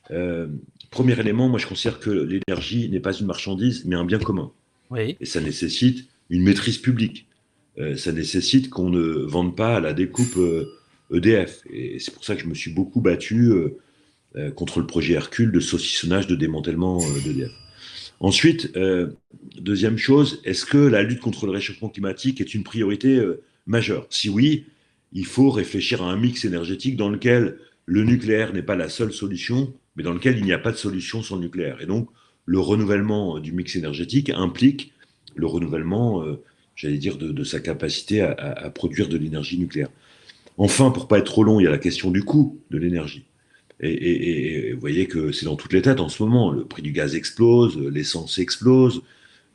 Euh, premier élément, moi je considère que l'énergie n'est pas une marchandise, mais un bien commun. Oui. Et ça nécessite une maîtrise publique. ça nécessite qu'on ne vende pas à la découpe EDF. Et c'est pour ça que je me suis beaucoup battu contre le projet Hercule de saucissonnage, de démantèlement d'EDF. Ensuite, deuxième chose, est-ce que la lutte contre le réchauffement climatique est une priorité majeure? Si oui, il faut réfléchir à un mix énergétique dans lequel le nucléaire n'est pas la seule solution, mais dans lequel il n'y a pas de solution sans le nucléaire. Et donc, le renouvellement du mix énergétique implique le renouvellement, euh, j'allais dire, de, sa capacité à, produire de l'énergie nucléaire. Enfin, pour pas être trop long, il y a la question du coût de l'énergie. Et, vous voyez que c'est dans toutes les têtes en ce moment. Le prix du gaz explose, l'essence explose.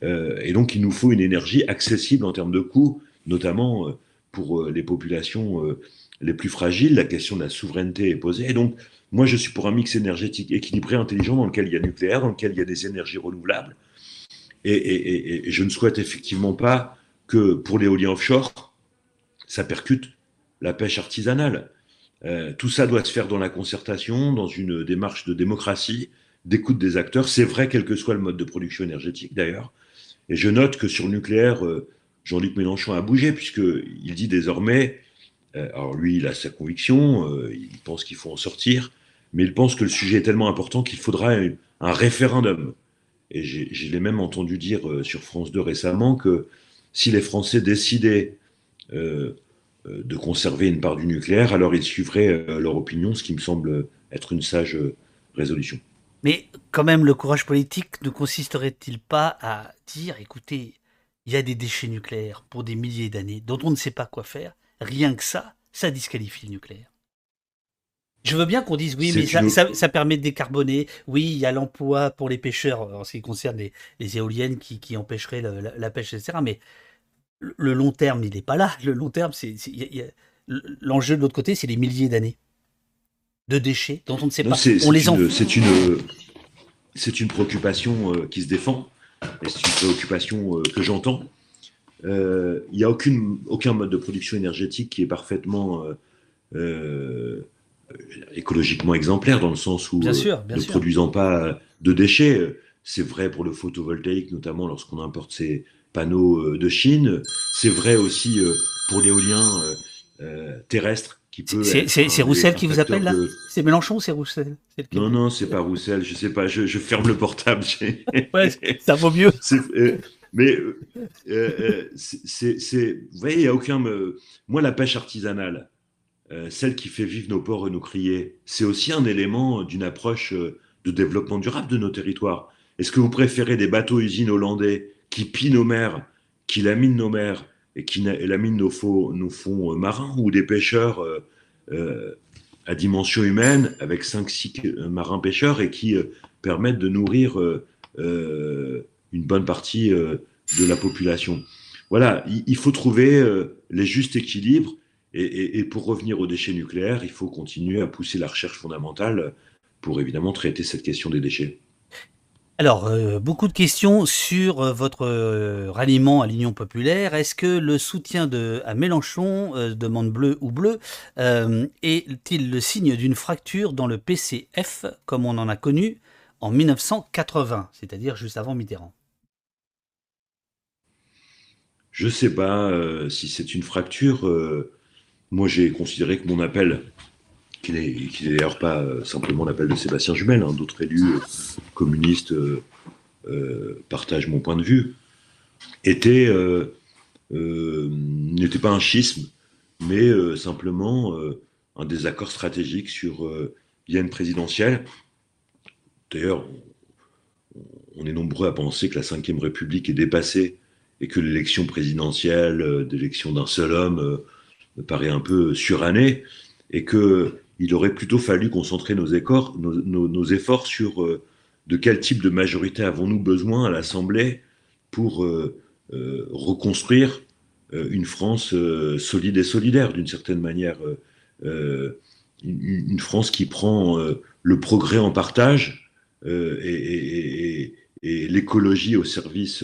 Euh, et donc, il nous faut une énergie accessible en termes de coût, notamment euh, pour les populations les plus fragiles. La question de la souveraineté est posée. Et donc, moi, je suis pour un mix énergétique équilibré, intelligent, dans lequel il y a nucléaire, dans lequel il y a des énergies renouvelables. Et, je ne souhaite effectivement pas que pour l'éolien offshore, ça percute la pêche artisanale. Euh, tout ça doit se faire dans la concertation, dans une démarche de démocratie, d'écoute des acteurs. C'est vrai, quel que soit le mode de production énergétique d'ailleurs. Et je note que sur le nucléaire, euh, Jean-Luc Mélenchon a bougé, puisqu'il dit désormais, euh, alors lui, il a sa conviction, il pense qu'il faut en sortir, mais il pense que le sujet est tellement important qu'il faudra un référendum. Et je l'ai même entendu dire sur France 2 récemment que si les Français décidaient de conserver une part du nucléaire, alors ils suivraient leur opinion, ce qui me semble être une sage résolution. Mais quand même, le courage politique ne consisterait-il pas à dire, écoutez, il y a des déchets nucléaires pour des milliers d'années dont on ne sait pas quoi faire, rien que ça, ça disqualifie le nucléaire? Je veux bien qu'on dise oui, mais ça, permet de décarboner. Oui, il y a l'emploi pour les pêcheurs en ce qui concerne les, éoliennes qui, empêcheraient la, pêche, etc. Mais le long terme, il n'est pas là. Le long terme, c'est l'enjeu de l'autre côté, c'est les milliers d'années de déchets dont on ne sait pas. on les C'est une, c'est une préoccupation euh, qui se défend c'est une préoccupation euh, que j'entends. Euh, il n'y a aucune, aucun mode de production énergétique qui est parfaitement écologiquement exemplaire dans le sens où, euh, ne produisant pas de déchets, c'est vrai pour le photovoltaïque, notamment lorsqu'on importe ces panneaux euh, de Chine. C'est vrai aussi euh, pour l'éolien terrestre qui peut. C'est Roussel qui vous appelle là C'est Mélenchon ou c'est Roussel Non, non, c'est pas Roussel. Je sais pas. Je, ferme le portable. ouais, ça vaut mieux. mais c'est, vous voyez, il n'y a aucun. Moi, la pêche artisanale euh, celle qui fait vivre nos ports et nos criers, c'est aussi un élément d'une approche euh, de développement durable de nos territoires. Est-ce que vous préférez des bateaux-usines hollandais qui pillent nos mers, qui laminent nos mers et qui laminent nos, fonds euh, marins, ou des pêcheurs à dimension humaine avec 5-6 marins pêcheurs et qui permettent de nourrir une bonne partie de la population Voilà, il faut trouver les justes équilibres et, pour revenir aux déchets nucléaires, il faut continuer à pousser la recherche fondamentale pour évidemment traiter cette question des déchets. Alors, euh, beaucoup de questions sur euh, votre euh, ralliement à l'Union populaire. Est-ce que le soutien à Mélenchon, demande bleu ou bleu, est-il le signe d'une fracture dans le PCF, comme on en a connu en 1980, c'est-à-dire juste avant Mitterrand? Je ne sais pas si c'est une fracture. Moi, j'ai considéré que mon appel, qui n'est d'ailleurs pas euh, simplement l'appel de Sébastien Jumel, hein, d'autres élus euh, communistes euh, partagent mon point de vue, était n'était pas un schisme, mais simplement un désaccord stratégique sur l'IN présidentielle. D'ailleurs, on est nombreux à penser que la Ve République est dépassée et que l'élection présidentielle, d'élection d'un seul homme, me paraît un peu suranné et qu'il aurait plutôt fallu concentrer nos, efforts sur euh, de quel type de majorité avons-nous besoin à l'Assemblée pour euh, euh, reconstruire une France solide et solidaire d'une certaine manière. Une, France qui prend le progrès en partage et l'écologie au service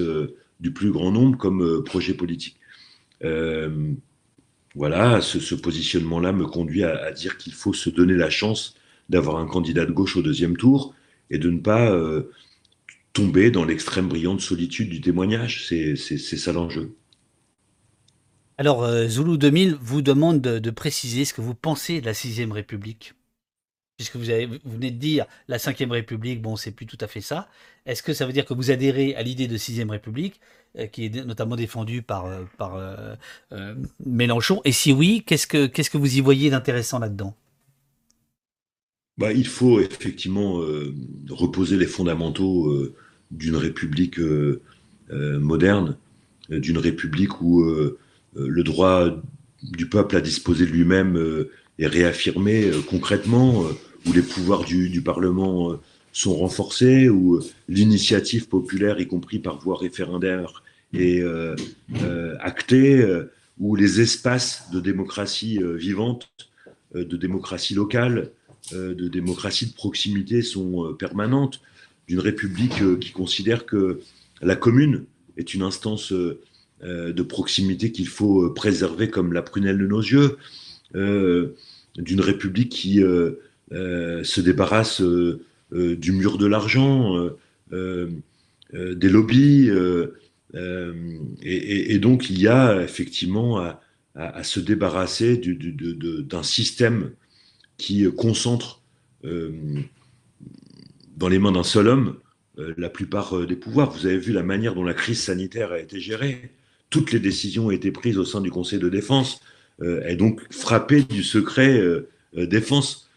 du plus grand nombre comme projet politique voilà, ce, positionnement-là me conduit à, dire qu'il faut se donner la chance d'avoir un candidat de gauche au deuxième tour et de ne pas euh, tomber dans l'extrême brillante solitude du témoignage. C'est ça l'enjeu. Alors, euh, Zulu 2000 vous demande de, préciser ce que vous pensez de la Sixième République. Puisque vous, venez de dire la Cinquième République, bon, c'est plus tout à fait ça. Est-ce que ça veut dire que vous adhérez à l'idée de Sixième République, qui est notamment défendue par, euh, par Mélenchon. Et si oui, qu'est-ce que, vous y voyez d'intéressant là-dedans? Bah, Il faut effectivement reposer les fondamentaux d'une République moderne, d'une République où euh, le droit du peuple à disposer de lui-même euh, est réaffirmé euh, concrètement, où les pouvoirs du, Parlement sont renforcés, où l'initiative populaire, y compris par voie référendaire, est actée, où les espaces de démocratie vivante, de démocratie locale, de démocratie de proximité sont permanentes, d'une république qui considère que la commune est une instance euh, de proximité qu'il faut euh, préserver comme la prunelle de nos yeux, euh, d'une République qui se débarrasse du mur de l'argent, des lobbies, et, donc il y a effectivement à, se débarrasser d'un système qui concentre dans les mains d'un seul homme la plupart des pouvoirs. Vous avez vu la manière dont la crise sanitaire a été gérée toutes les décisions ont été prises au sein du Conseil de défense, euh, et donc frappé du secret euh, euh, défense.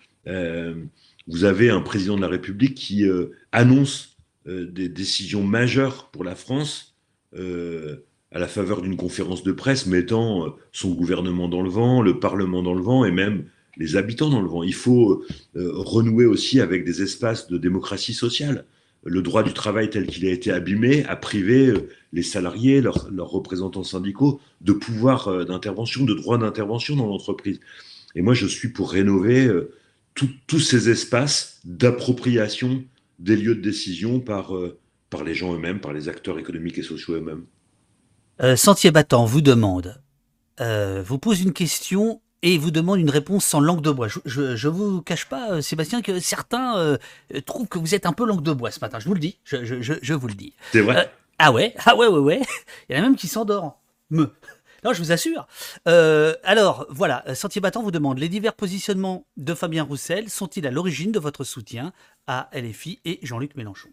vous avez un président de la République qui annonce des décisions majeures pour la France à la faveur d'une conférence de presse mettant son gouvernement dans le vent, le Parlement dans le vent et même les habitants dans le vent. Il faut renouer aussi avec des espaces de démocratie sociale le droit du travail tel qu'il a été abîmé a privé euh, les salariés, leurs, représentants syndicaux, de pouvoir euh, d'intervention, de droit d'intervention dans l'entreprise. Et moi, je suis pour rénover euh, tous ces espaces d'appropriation des lieux de décision par, par les gens eux-mêmes, par les acteurs économiques et sociaux eux-mêmes. Sentier battant vous demande, vous pose une question et vous demande une réponse sans langue de bois. Je ne vous cache pas, euh, Sébastien, que certains euh, trouvent que vous êtes un peu langue de bois ce matin. Je vous le dis, je, je, je vous le dis. C'est vrai. Euh, ah ouais, ah ouais, ouais, ouais. Il y en a même qui s'endorment. Me. Non, je vous assure. alors, voilà, Sentier Battant vous demande les divers positionnements de Fabien Roussel sont-ils à l'origine de votre soutien à LFI et Jean-Luc Mélenchon?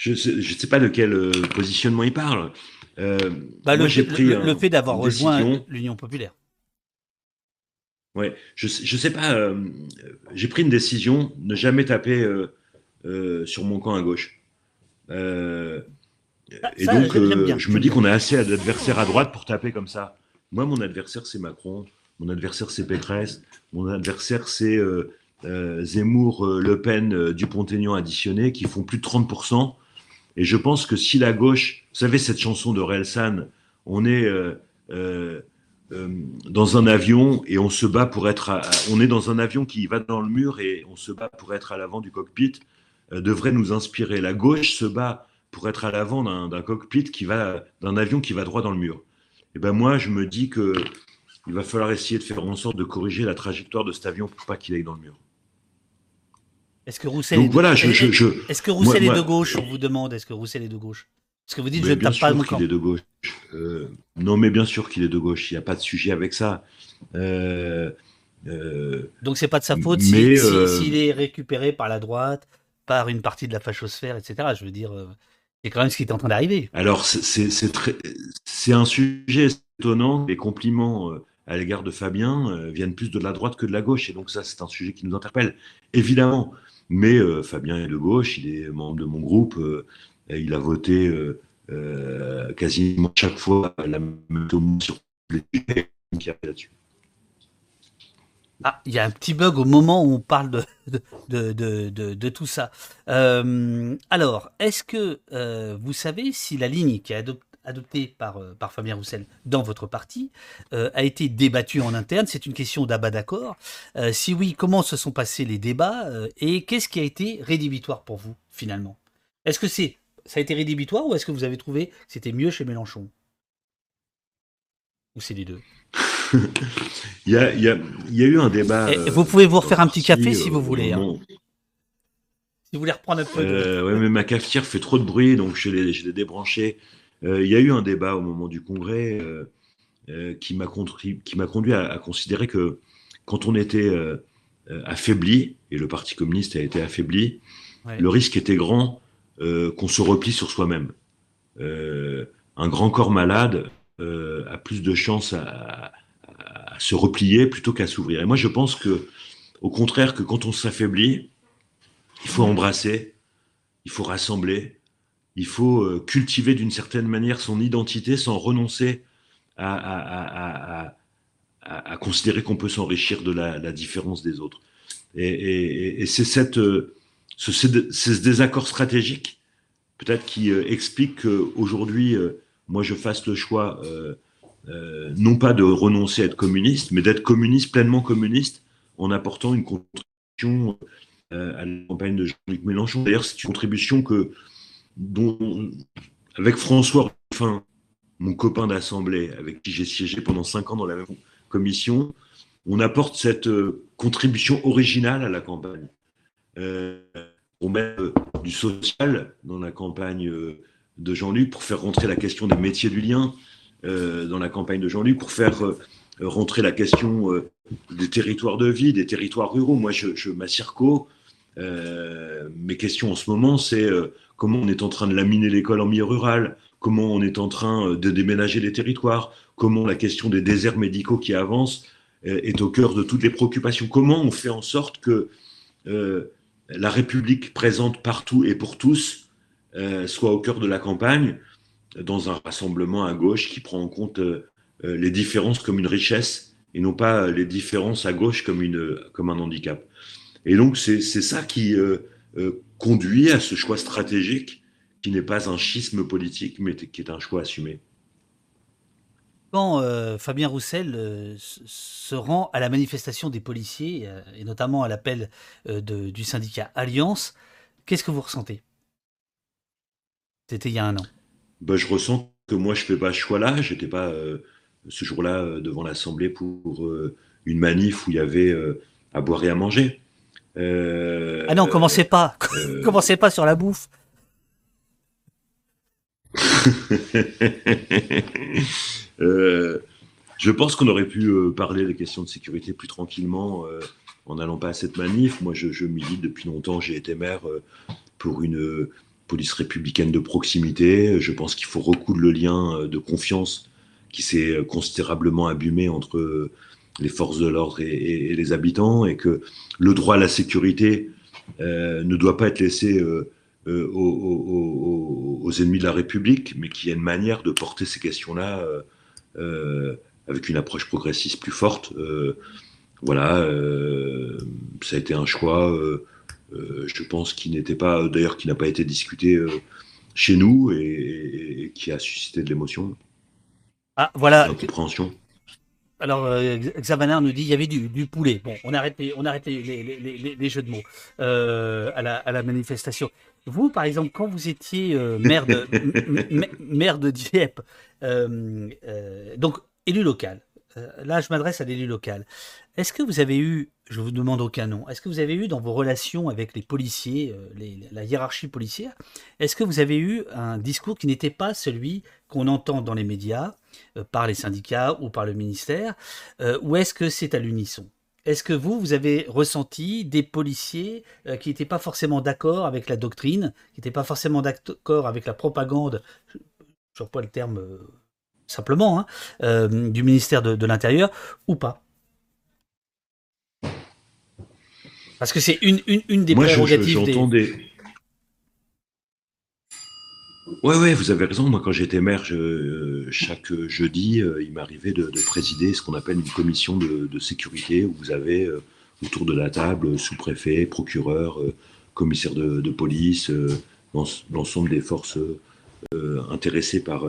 Je ne sais, sais, pas de quel positionnement il parle. Euh, bah, le, pris le, fait d'avoir rejoint l'Union populaire. Ouais, je, je sais pas. Euh, j'ai pris une décision ne jamais taper euh, sur mon camp à gauche. Ah, et donc, je me dis qu'on a assez d'adversaires à droite pour taper comme ça. Moi, mon adversaire, c'est Macron. Mon adversaire, c'est Pécresse. Mon adversaire, c'est Zemmour, Le Pen, Dupont-Aignan additionné, qui font plus de 30%. Et je pense que si la gauche, vous savez cette chanson de Relsan, on est euh, euh, euh, dans un avion et on se bat pour être, on est dans un avion qui va dans le mur et on se bat pour être à l'avant du cockpit, devrait nous inspirer. La gauche se bat pour être à l'avant d'un cockpit qui va, d'un avion qui va droit dans le mur. Et ben moi, je me dis que il va falloir essayer de faire en sorte de corriger la trajectoire de cet avion pour pas qu'il aille dans le mur. Est-ce que Roussel, est, de... est, que Roussel est de gauche On vous demande, est-ce que Roussel est de gauche? Parce que vous dites, je ne tape pas mon camp. est de gauche. Euh, non, mais bien sûr qu'il est de gauche. Il n'y a pas de sujet avec ça. Euh, euh, Donc c'est pas de sa faute s'il est récupéré par la droite, par une partie de la fachosphère, etc. Je veux dire, c'est quand même ce qui est en train d'arriver. Alors c'est un sujet étonnant. Les compliments à l'égard de Fabien viennent plus de la droite que de la gauche. Et donc ça, c'est un sujet qui nous interpelle. Évidemment, mais euh, Fabien est de gauche, il est membre de mon groupe, euh, il a voté euh, quasiment chaque fois la même sur les là-dessus. Ah, il y a un petit bug au moment où on parle de, tout ça. alors, est-ce que vous savez si la ligne qui est adoptée adopté par, euh, par Fabien Roussel dans votre parti euh, a été débattu en interne C'est une question d'abat d'accord. Euh, si oui, comment se sont passés les débats et qu'est-ce qui a été rédhibitoire pour vous finalement? Est-ce que c'est ça a été rédhibitoire ou est-ce que vous avez trouvé que c'était mieux chez Mélenchon? Ou c'est les deux? Il, y a, il, y a, il, y a, eu un débat. Eh, vous pouvez vous refaire un petit café si vous voulez. Hein. Si vous voulez reprendre un peu. De... ouais, mais ma cafetière fait trop de bruit, donc je l'ai débranché. Il y a eu un débat au moment du congrès qui m'a conduit à, considérer que quand on était affaibli, et le Parti communiste a été affaibli, le risque était grand qu'on se replie sur soi-même. un grand corps malade a plus de chances à, se replier plutôt qu'à s'ouvrir. Et moi, je pense que, au contraire, que quand on s'affaiblit, il faut embrasser, il faut rassembler, il faut euh, cultiver d'une certaine manière son identité sans renoncer à, considérer qu'on peut s'enrichir de la, différence des autres. Et, c'est euh, ce, ce, désaccord stratégique, peut-être, qui euh, explique qu'aujourd'hui, moi, je fasse le choix, non pas de renoncer à être communiste, mais d'être communiste, pleinement communiste, en apportant une contribution à la campagne de Jean-Luc Mélenchon. D'ailleurs, c'est une contribution que, avec François Ruffin, mon copain d'assemblée, avec qui j'ai siégé pendant cinq ans dans la même commission, on apporte cette euh, contribution originale à la campagne. Euh, on met du social dans la campagne de Jean-Luc pour faire rentrer la question des métiers du lien dans la campagne de Jean-Luc, pour faire rentrer la question des territoires de vie, des territoires ruraux. Moi, je, je euh, mes questions en ce moment, c'est euh, comment on est en train de laminer l'école en milieu rural, comment on est en train euh, de déménager les territoires, comment la question des déserts médicaux qui avancent est au cœur de toutes les préoccupations? Comment on fait en sorte que la République présente partout et pour tous soit au cœur de la campagne, dans un rassemblement à gauche qui prend en compte les différences comme une richesse et non pas les différences à gauche comme, une, comme un handicap? Et donc, c'est ça qui euh, euh, conduit à ce choix stratégique qui n'est pas un schisme politique, mais qui est un choix assumé. Quand euh, Fabien Roussel se rend à la manifestation des policiers, et notamment à l'appel du syndicat Alliance, qu'est-ce que vous ressentez? C'était il y a un an. Ben, je ressens que moi, je ne fais pas ce choix-là. Je n'étais pas ce jour-là devant l'Assemblée pour une manif où il y avait à boire et à manger. Euh, ah non, commencez pas. Euh, commencez pas sur la bouffe. Euh, je pense qu'on aurait pu parler des questions de sécurité plus tranquillement en n'allant pas à cette manif. Moi, je, je milite depuis longtemps. J'ai été maire pour une police républicaine de proximité. Je pense qu'il faut recoudre le lien de confiance qui s'est considérablement abîmé entre les forces de l'ordre et, les habitants, et que le droit à la sécurité euh, ne doit pas être laissé euh, euh, aux, ennemis de la République, mais qu'il y a une manière de porter ces questions-là avec une approche progressiste plus forte. voilà, ça a été un choix, je pense, qui n'était pas, d'ailleurs, qui n'a pas été discuté chez nous et, qui a suscité de l'émotion. Ah, voilà. De compréhension. Alors, euh, Xavanar nous dit il y avait du, poulet. Bon, on arrête les, on les, jeux de mots euh, à, la, manifestation. Vous, par exemple, quand vous étiez euh, maire de Dieppe, donc élu local. là, je m'adresse à l'élu local. Est-ce que vous avez eu, je vous demande aucun nom, est-ce que vous avez eu dans vos relations avec les policiers, la hiérarchie policière, est-ce que vous avez eu un discours qui n'était pas celui qu'on entend dans les médias euh, par les syndicats ou par le ministère, euh, ou est-ce que c'est à l'unisson? Est-ce que vous, vous avez ressenti des policiers euh, qui n'étaient pas forcément d'accord avec la doctrine, qui n'étaient pas forcément d'accord avec la propagande, je reprends le terme simplement, hein, du ministère de, l'Intérieur, ou pas? Parce que c'est une, une, des prérogatives des... ouais, vous avez raison. Moi, quand j'étais maire, je, chaque jeudi, euh, il m'arrivait de, présider ce qu'on appelle une commission de, sécurité où vous avez euh, autour de la table sous-préfet, procureur, euh, commissaire de, police, l'ensemble des forces intéressées par.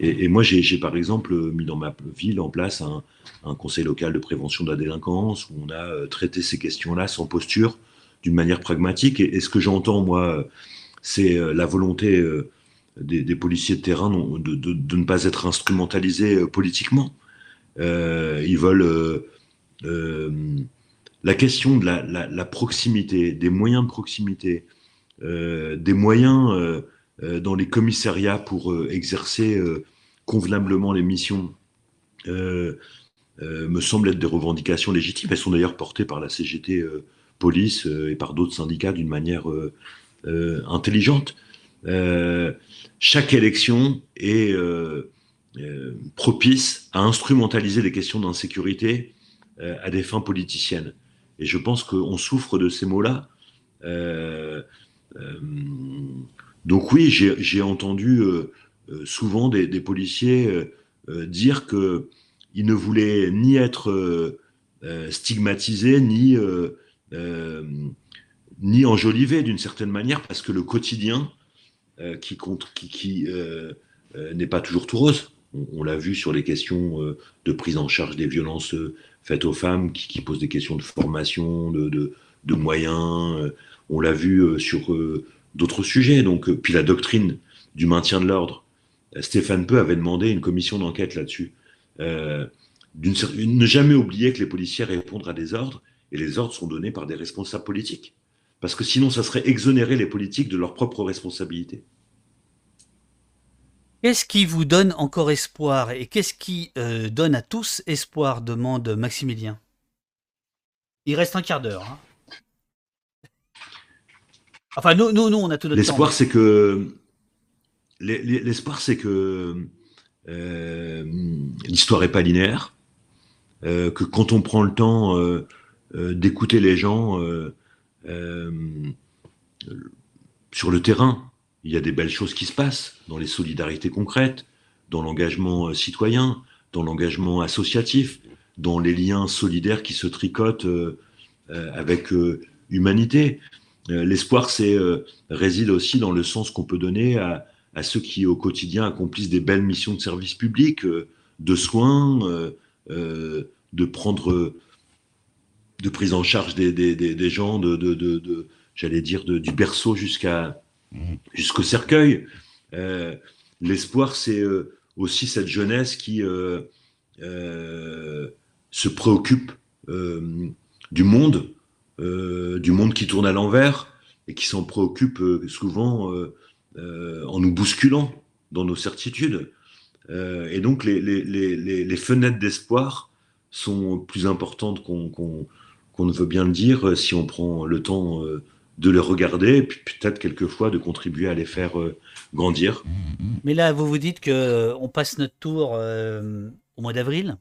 Et, moi, j'ai par exemple mis dans ma ville en place un, un, conseil local de prévention de la délinquance où on a traité ces questions-là sans posture, d'une manière pragmatique. Et, et ce que j'entends, moi, c'est la volonté des, policiers de terrain de, de, ne pas être instrumentalisés euh, politiquement. Euh, ils veulent euh, la question de la, proximité, des moyens de proximité, des moyens dans les commissariats pour exercer convenablement les missions me semblent être des revendications légitimes. Elles sont d'ailleurs portées par la CGT Police et par d'autres syndicats d'une manière intelligente. Chaque élection est propice à instrumentaliser les questions d'insécurité à des fins politiciennes. Et je pense qu'on souffre de ces mots-là. Euh, euh, donc oui, j'ai entendu euh, souvent des, policiers dire qu'ils ne voulaient ni être stigmatisés, ni, ni enjolivés d'une certaine manière, parce que le quotidien qui, compte, qui, qui n'est pas toujours tout rose. On, l'a vu sur les questions de prise en charge des violences faites aux femmes, qui, posent des questions de formation, de, de, moyens. On l'a vu sur d'autres sujets. Donc, puis la doctrine du maintien de l'ordre. Stéphane Peu avait demandé une commission d'enquête là-dessus. Euh, ne jamais oublier que les policiers répondent à des ordres et les ordres sont donnés par des responsables politiques. Parce que sinon, ça serait exonérer les politiques de leurs propres responsabilités. Qu'est-ce qui vous donne encore espoir et qu'est-ce qui euh, donne à tous espoir demande Maximilien? Il reste un quart d'heure. Hein. Enfin, nous, nous, nous, on a tout notre L'espoir, c'est que. L'espoir, c'est que euh, l'histoire n'est pas linéaire. Euh, que quand on prend le temps d'écouter les gens sur le terrain, il y a des belles choses qui se passent dans les solidarités concrètes, dans l'engagement euh, citoyen, dans l'engagement associatif, dans les liens solidaires qui se tricotent euh, euh, avec humanité. L'espoir, c'est réside aussi dans le sens qu'on peut donner à, ceux qui au quotidien accomplissent des belles missions de service public, de soins, de prendre, de prise en charge des, gens, de, j'allais dire, du berceau jusqu'à jusqu'au cercueil. Euh, l'espoir, c'est euh, aussi cette jeunesse qui euh, se préoccupe du monde, du monde qui tourne à l'envers et qui s'en préoccupe souvent en nous bousculant dans nos certitudes. et donc les, fenêtres d'espoir sont plus importantes qu'on ne veut bien le dire si on prend le temps de les regarder et puis peut-être quelquefois de contribuer à les faire euh, grandir. Mais là, vous vous dites que euh, on passe notre tour euh, au mois d'avril?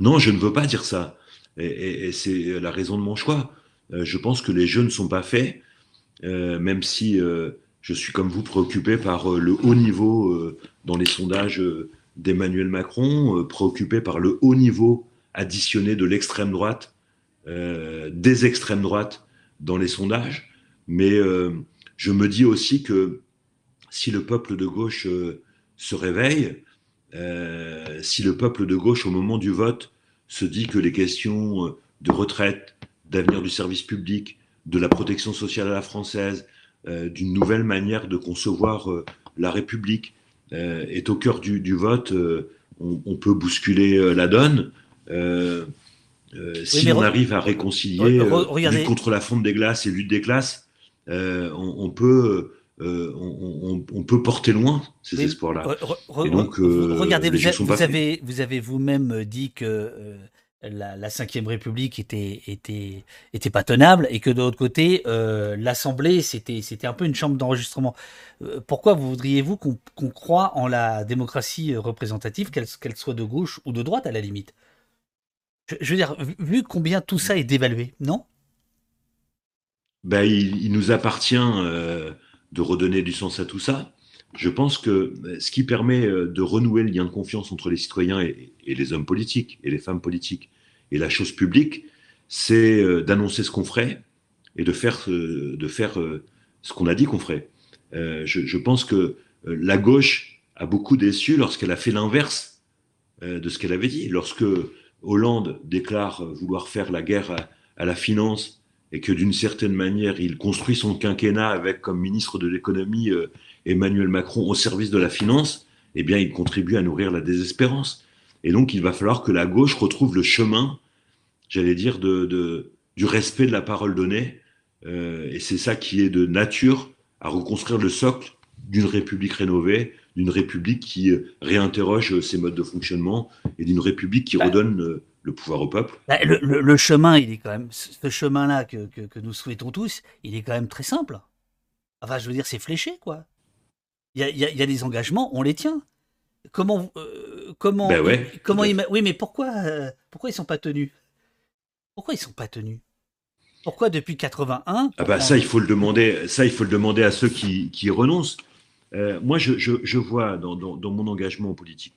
Non, je ne veux pas dire ça. Et, c'est la raison de mon choix. je pense que les jeux ne sont pas faits, même si je suis comme vous préoccupé par le haut niveau dans les sondages d'Emmanuel Macron, préoccupé par le haut niveau additionné de l'extrême droite euh, des extrêmes droites dans les sondages, mais euh, je me dis aussi que si le peuple de gauche euh, se réveille, si le peuple de gauche, au moment du vote, se dit que les questions de retraite, d'avenir du service public, de la protection sociale à la française, d'une nouvelle manière de concevoir la République est au cœur du, vote, on, peut bousculer la donne. Euh, si on arrive à réconcilier euh, lutte contre la fonte des glaces et lutte des classes, euh, on, peut on, peut porter loin ces espoirs-là. donc, regardez, vous, avez, vous avez vous-même dit que la, la Ve République était, était, était pas tenable et que de l'autre côté, l'Assemblée, c'était, c'était un peu une chambre d'enregistrement. pourquoi voudriez-vous qu'on, croit en la démocratie représentative, qu'elle, qu'elle soit de gauche ou de droite à la limite? Je, veux dire, vu combien tout ça est dévalué, non? Ben, il, nous appartient euh, de redonner du sens à tout ça. Je pense que euh, ce qui permet euh, de renouer le lien de confiance entre les citoyens et, les hommes politiques et les femmes politiques et la chose publique, c'est d'annoncer ce qu'on ferait et de faire, de faire ce qu'on a dit qu'on ferait. Je, je, pense que la gauche a beaucoup déçu lorsqu'elle a fait l'inverse de ce qu'elle avait dit. Lorsque Hollande déclare vouloir faire la guerre à, la finance et que d'une certaine manière, il construit son quinquennat avec comme ministre de l'économie euh, Emmanuel Macron au service de la finance, eh bien, il contribue à nourrir la désespérance. Et donc, il va falloir que la gauche retrouve le chemin, j'allais dire, de, du respect de la parole donnée. Euh, et c'est ça qui est de nature à reconstruire le socle d'une république rénovée, d'une république qui réinterroge ses modes de fonctionnement et d'une république qui bah. redonne le pouvoir au peuple. Bah, le, chemin, il est quand même ce chemin-là que, nous souhaitons tous, il est quand même très simple. Enfin, je veux dire, c'est fléché, quoi. Il y a, des engagements, on les tient. Comment, euh, comment, ben comment oui, mais pourquoi, euh, pourquoi ils sont pas tenus? Pourquoi ils sont pas tenus? Pourquoi depuis 81 Ah bah ça, il faut le demander. Ça, il faut le demander à ceux qui, qui renoncent. Euh, moi, je, vois dans, mon engagement politique.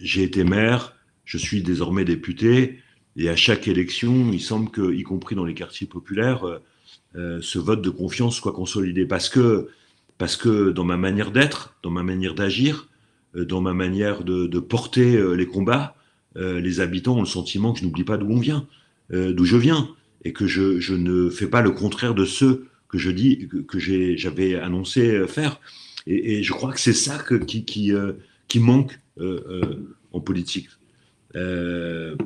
J'ai été maire, je suis désormais député, et à chaque élection, il semble que, y compris dans les quartiers populaires, euh, euh, ce vote de confiance soit consolidé. Parce que, parce que dans ma manière d'être, dans ma manière d'agir, euh, dans ma manière de, porter les combats, les habitants ont le sentiment que je n'oublie pas d'où on vient, d'où je viens, et que je, ne fais pas le contraire de ceux que je dis, que, j'avais annoncé faire. Et, je crois que c'est ça qui, qui, manque en politique. Euh,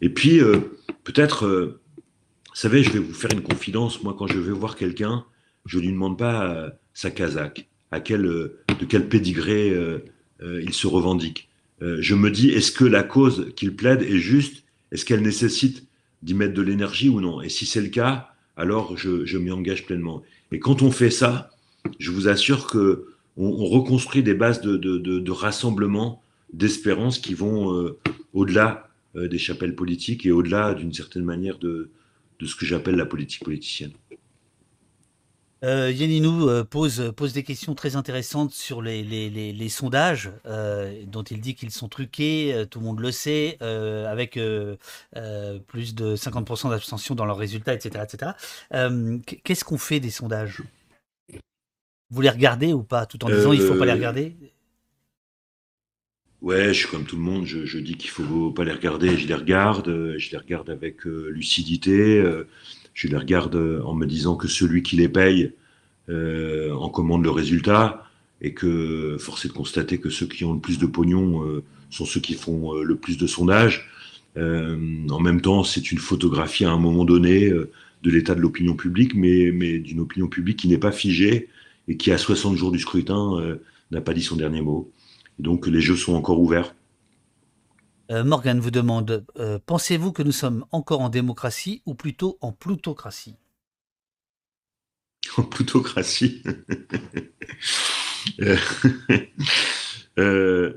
et puis, euh, peut-être, euh, vous savez, je vais vous faire une confidence. Moi, quand je vais voir quelqu'un, je ne lui demande pas sa casaque, à quel, de quel pédigré il se revendique. je me dis, est-ce que la cause qu'il plaide est juste? Est-ce qu'elle nécessite d'y mettre de l'énergie ou non? Et si c'est le cas, alors je, m'y engage pleinement. Et quand on fait ça, je vous assure que on, reconstruit des bases de, rassemblement d'espérance qui vont euh, au-delà euh, des chapelles politiques et au-delà d'une certaine manière de ce que j'appelle la politique politicienne. Euh, Yanninou euh, pose, pose des questions très intéressantes sur les, les, les, sondages, dont il dit qu'ils sont truqués, tout le monde le sait, avec plus de 50% d'abstention dans leurs résultats, etc. etc. Qu'est-ce qu'on fait des sondages? Vous les regardez ou pas? Tout en disant il ne faut pas les regarder? Ouais, je suis comme tout le monde, je, dis qu'il faut pas les regarder, je les regarde, euh, je les regarde avec euh, lucidité, euh, je les regarde en me disant que celui qui les paye en commande le résultat, et que force est de constater que ceux qui ont le plus de pognon sont ceux qui font le plus de sondages. en même temps, c'est une photographie à un moment donné de l'état de l'opinion publique, mais, mais d'une opinion publique qui n'est pas figée et qui, à 60 jours du scrutin, n'a pas dit son dernier mot. Donc les jeux sont encore ouverts. Euh, Morgan vous demande euh, pensez-vous que nous sommes encore en démocratie ou plutôt en plutocratie? En plutocratie euh,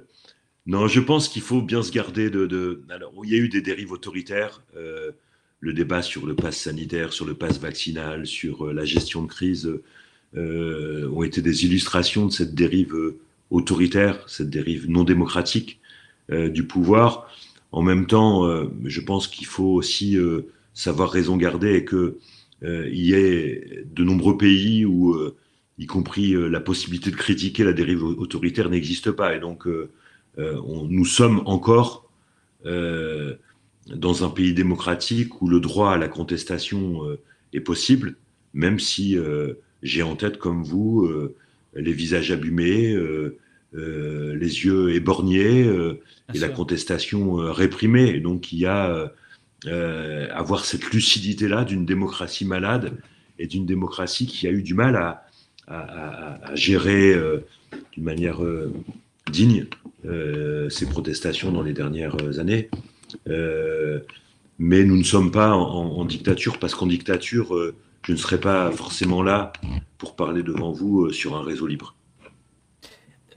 Non, je pense qu'il faut bien se garder de, Alors, il y a eu des dérives autoritaires. le débat sur le pass sanitaire, sur le pass vaccinal, sur la gestion de crise ont été des illustrations de cette dérive autoritaire, cette dérive non démocratique euh, du pouvoir. En même temps, euh, je pense qu'il faut aussi euh, savoir raison garder et que il y ait de nombreux pays où, y compris la possibilité de critiquer la dérive autoritaire, n'existe pas. Et donc, on, nous sommes encore dans un pays démocratique où le droit à la contestation est possible, même si j'ai en tête, comme vous, les visages abîmés, euh, les yeux éborgnés euh, et la contestation euh, réprimée. donc il y a avoir cette lucidité-là d'une démocratie malade et d'une démocratie qui a eu du mal à, gérer d'une manière digne ces protestations dans les dernières années. mais nous ne sommes pas en dictature parce qu'en dictature, je ne serais pas forcément là pour parler devant vous sur un réseau libre.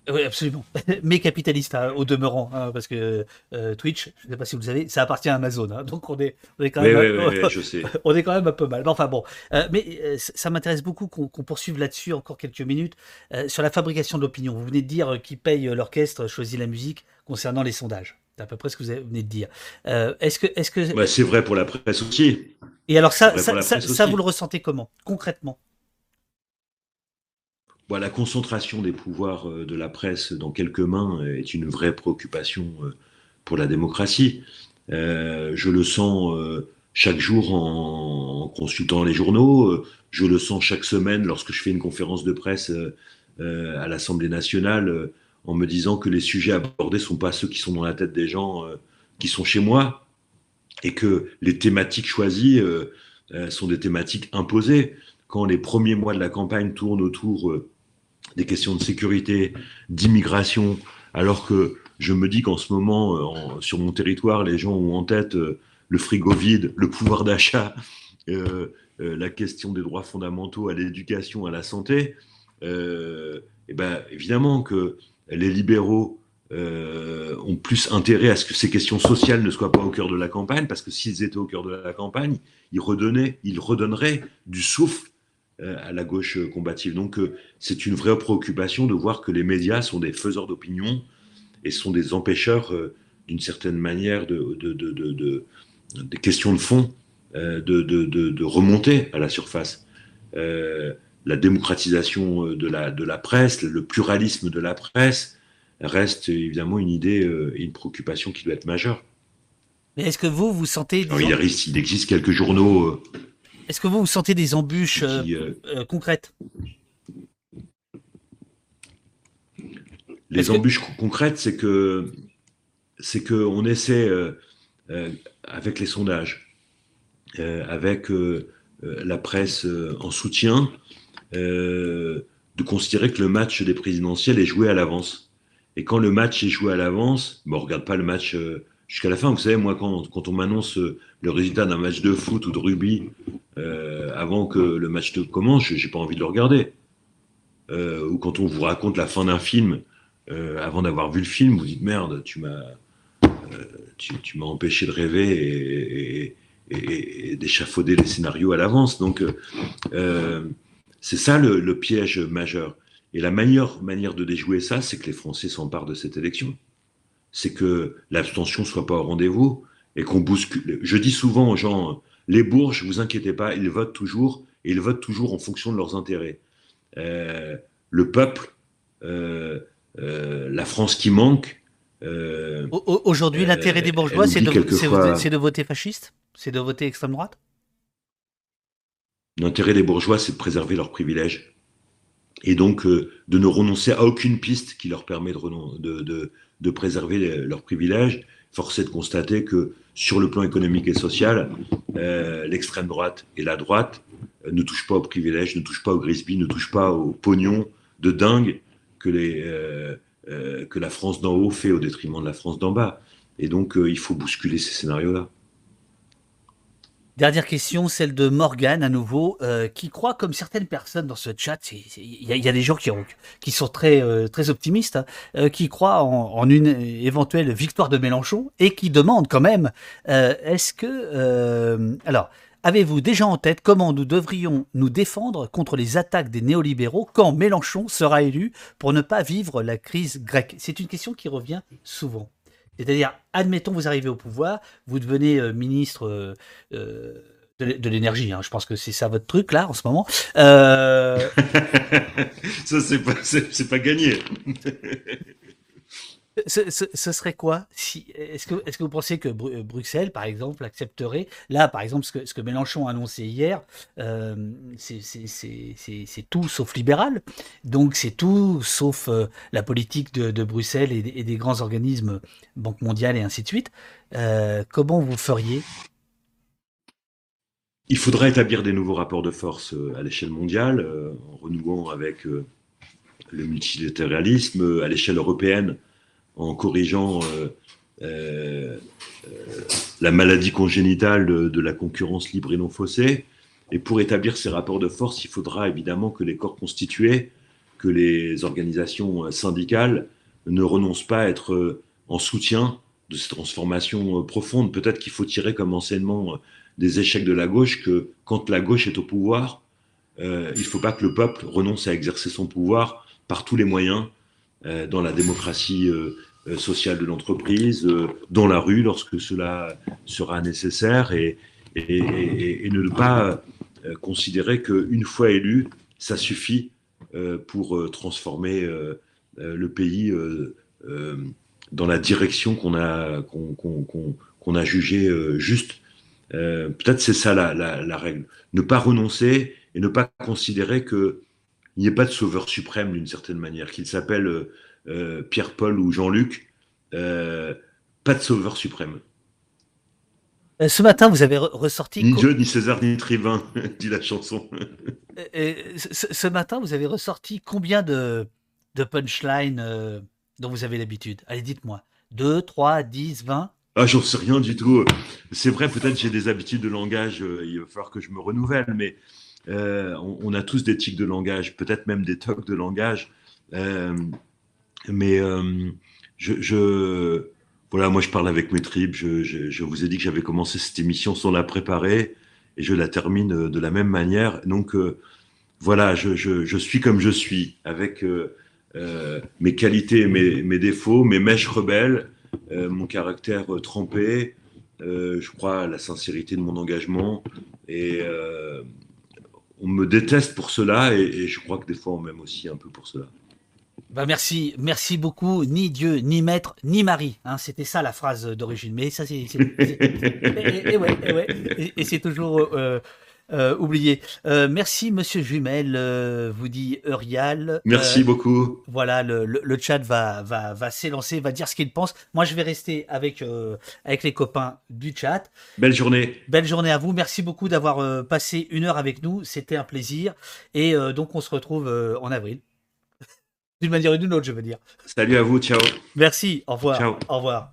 Oui, absolument. Mais capitaliste, hein, au demeurant, hein, parce que euh, Twitch, je ne sais pas si vous le savez, ça appartient à Amazon. Hein, donc on est, on est quand même, un, je sais. on est quand même un peu mal. Enfin bon, euh, mais euh, ça m'intéresse beaucoup qu'on poursuive là-dessus encore quelques minutes sur la fabrication de l'opinion. Vous venez de dire qui paye l'orchestre choisit la musique concernant les sondages. C'est à peu près ce que vous venez de dire. est-ce que, est-ce que... Bah, c'est vrai pour la presse aussi. Et alors ça, ça, ça vous le ressentez comment, concrètement? La concentration des pouvoirs euh, de la presse dans quelques mains est une vraie préoccupation euh, pour la démocratie. Euh, je le sens chaque jour en, consultant les journaux, je le sens chaque semaine lorsque je fais une conférence de presse à l'Assemblée nationale en me disant que les sujets abordés ne sont pas ceux qui sont dans la tête des gens qui sont chez moi et que les thématiques choisies sont des thématiques imposées quand les premiers mois de la campagne tournent autour des questions de sécurité, d'immigration, alors que je me dis qu'en ce moment, sur mon territoire, les gens ont en tête le frigo vide, le pouvoir d'achat, la question des droits fondamentaux à l'éducation, à la santé, et ben, évidemment que les libéraux euh, ont plus intérêt à ce que ces questions sociales ne soient pas au cœur de la campagne, parce que s'ils étaient au cœur de la campagne, ils, redonnaient, ils redonneraient du souffle euh, à la gauche combative. Donc euh, c'est une vraie préoccupation de voir que les médias sont des faiseurs d'opinion et sont des empêcheurs d'une certaine manière de, de, de, des questions de fond de, remonter à la surface. la démocratisation de la, de la presse, le pluralisme de la presse, reste évidemment une idée euh, et une préoccupation qui doit être majeure. Mais est-ce que vous, vous sentez... il, existe quelques journaux... Euh, est-ce que vous, vous sentez des embûches euh, concrètes? Les embûches concrètes, c'est que c'est qu'on essaie, avec les sondages, avec la presse en soutien, de considérer que le match des présidentielles est joué à l'avance. Et quand le match est joué à l'avance, bon, on regarde pas le match euh, jusqu'à la fin. Vous savez, moi, quand, on m'annonce euh, le résultat d'un match de foot ou de rugby euh, avant que le match ne commence, j'ai pas envie de le regarder. ou quand on vous raconte la fin d'un film avant d'avoir vu le film, vous dites merde, tu m'as tu, m'as empêché de rêver et, d'échafauder les scénarios à l'avance. Donc, c'est ça le, piège majeur. Et la meilleure manière de déjouer ça, c'est que les Français s'emparent de cette élection. C'est que l'abstention soit pas au rendez-vous et qu'on bouscule. Je dis souvent aux gens, les Bourges, vous inquiétez pas, ils votent toujours et ils votent toujours en fonction de leurs intérêts. Euh, le peuple, euh, euh, la France qui manque. Aujourd'hui, l'intérêt des bourgeois, c'est de, de, voter fasciste? C'est de voter extrême droite? L'intérêt des bourgeois, c'est de préserver leurs privilèges et donc de ne renoncer à aucune piste qui leur permet de, de, préserver leurs privilèges. Force est de constater que sur le plan économique et social, euh, l'extrême droite et la droite euh, ne touchent pas aux privilèges, ne touchent pas au grisby, ne touchent pas au pognon de dingue les, que la France d'en haut fait au détriment de la France d'en bas. Et donc il faut bousculer ces scénarios-là. Dernière question, celle de Morgane à nouveau, euh, qui croit, comme certaines personnes dans ce chat, il y, a des gens qui, qui sont très, euh, très optimistes, hein, euh, qui croient en, une éventuelle victoire de Mélenchon et qui demandent quand même, est-ce que... alors, avez-vous déjà en tête comment nous devrions nous défendre contre les attaques des néolibéraux quand Mélenchon sera élu pour ne pas vivre la crise grecque? C'est une question qui revient souvent. C'est-à-dire, admettons, vous arrivez au pouvoir, vous devenez euh, ministre euh, euh, de, l'énergie. Hein. je pense que c'est ça votre truc là en ce moment. ça, c'est pas, c'est pas gagné. Ce, serait quoi si, Est-ce que, vous pensez que euh, Bruxelles, par exemple, accepterait Là, par exemple, ce que, Mélenchon a annoncé hier, euh, c'est tout sauf libéral. Donc, c'est tout sauf euh, la politique de, Bruxelles et, des grands organismes, Banque mondiale et ainsi de suite. comment vous feriez? Il faudrait établir des nouveaux rapports de force à l'échelle mondiale, en renouant avec le multilatéralisme, à l'échelle européenne en corrigeant euh, euh, la maladie congénitale de, la concurrence libre et non faussée. Et pour établir ces rapports de force, il faudra évidemment que les corps constitués, que les organisations syndicales ne renoncent pas à être en soutien de ces transformations profondes. Peut-être qu'il faut tirer comme enseignement des échecs de la gauche que quand la gauche est au pouvoir, euh, il ne faut pas que le peuple renonce à exercer son pouvoir par tous les moyens, euh, dans la démocratie euh, euh, sociale de l'entreprise, dans la rue lorsque cela sera nécessaire, et, ne pas considérer qu'une fois élu, ça suffit pour transformer le pays dans la direction qu'on a, jugée juste. Peut-être c'est ça la, règle. Ne pas renoncer et ne pas considérer que il n'y ait pas de sauveur suprême d'une certaine manière, qu'il s'appelle euh, euh, Pierre-Paul ou Jean-Luc, euh, pas de sauveur suprême. Ce matin, vous avez ressorti. Ni Dieu, ni César, ni Trivin, dit la chanson. ce, matin, vous avez ressorti combien de, de punchlines dont vous avez l'habitude? Allez, dites-moi. 2, 3, 10, 20 ah, j'en sais rien du tout. C'est vrai, peut-être j'ai des habitudes de langage, il va falloir que je me renouvelle, mais on, a tous des tics de langage, peut-être même des tocs de langage. mais je, voilà, moi je parle avec mes tripes. Je, vous ai dit que j'avais commencé cette émission sans la préparer et je la termine de la même manière. Donc euh, voilà, je, suis comme je suis, avec euh, euh, mes qualités et mes, défauts, mes mèches rebelles, mon caractère trempé, je crois à la sincérité de mon engagement et on me déteste pour cela et je crois que des fois on m'aime aussi un peu pour cela. Bah merci, merci beaucoup. Ni Dieu, ni maître, ni mari. Hein, C'était ça la phrase d'origine. Mais ça, c'est. et, ouais, et, c'est toujours euh, euh, oublié. Euh, merci, monsieur Jumel, vous dit Eurial. Merci beaucoup. Voilà, le, le, chat va, va, va s'élancer, va dire ce qu'il pense. Moi, je vais rester avec, avec les copains du chat. Belle journée. Belle journée à vous. Merci beaucoup d'avoir passé une heure avec nous. C'était un plaisir. Et donc, on se retrouve en avril. D'une manière ou d'une autre, je veux dire. Salut à vous, ciao. Merci, au revoir. Ciao. Au revoir.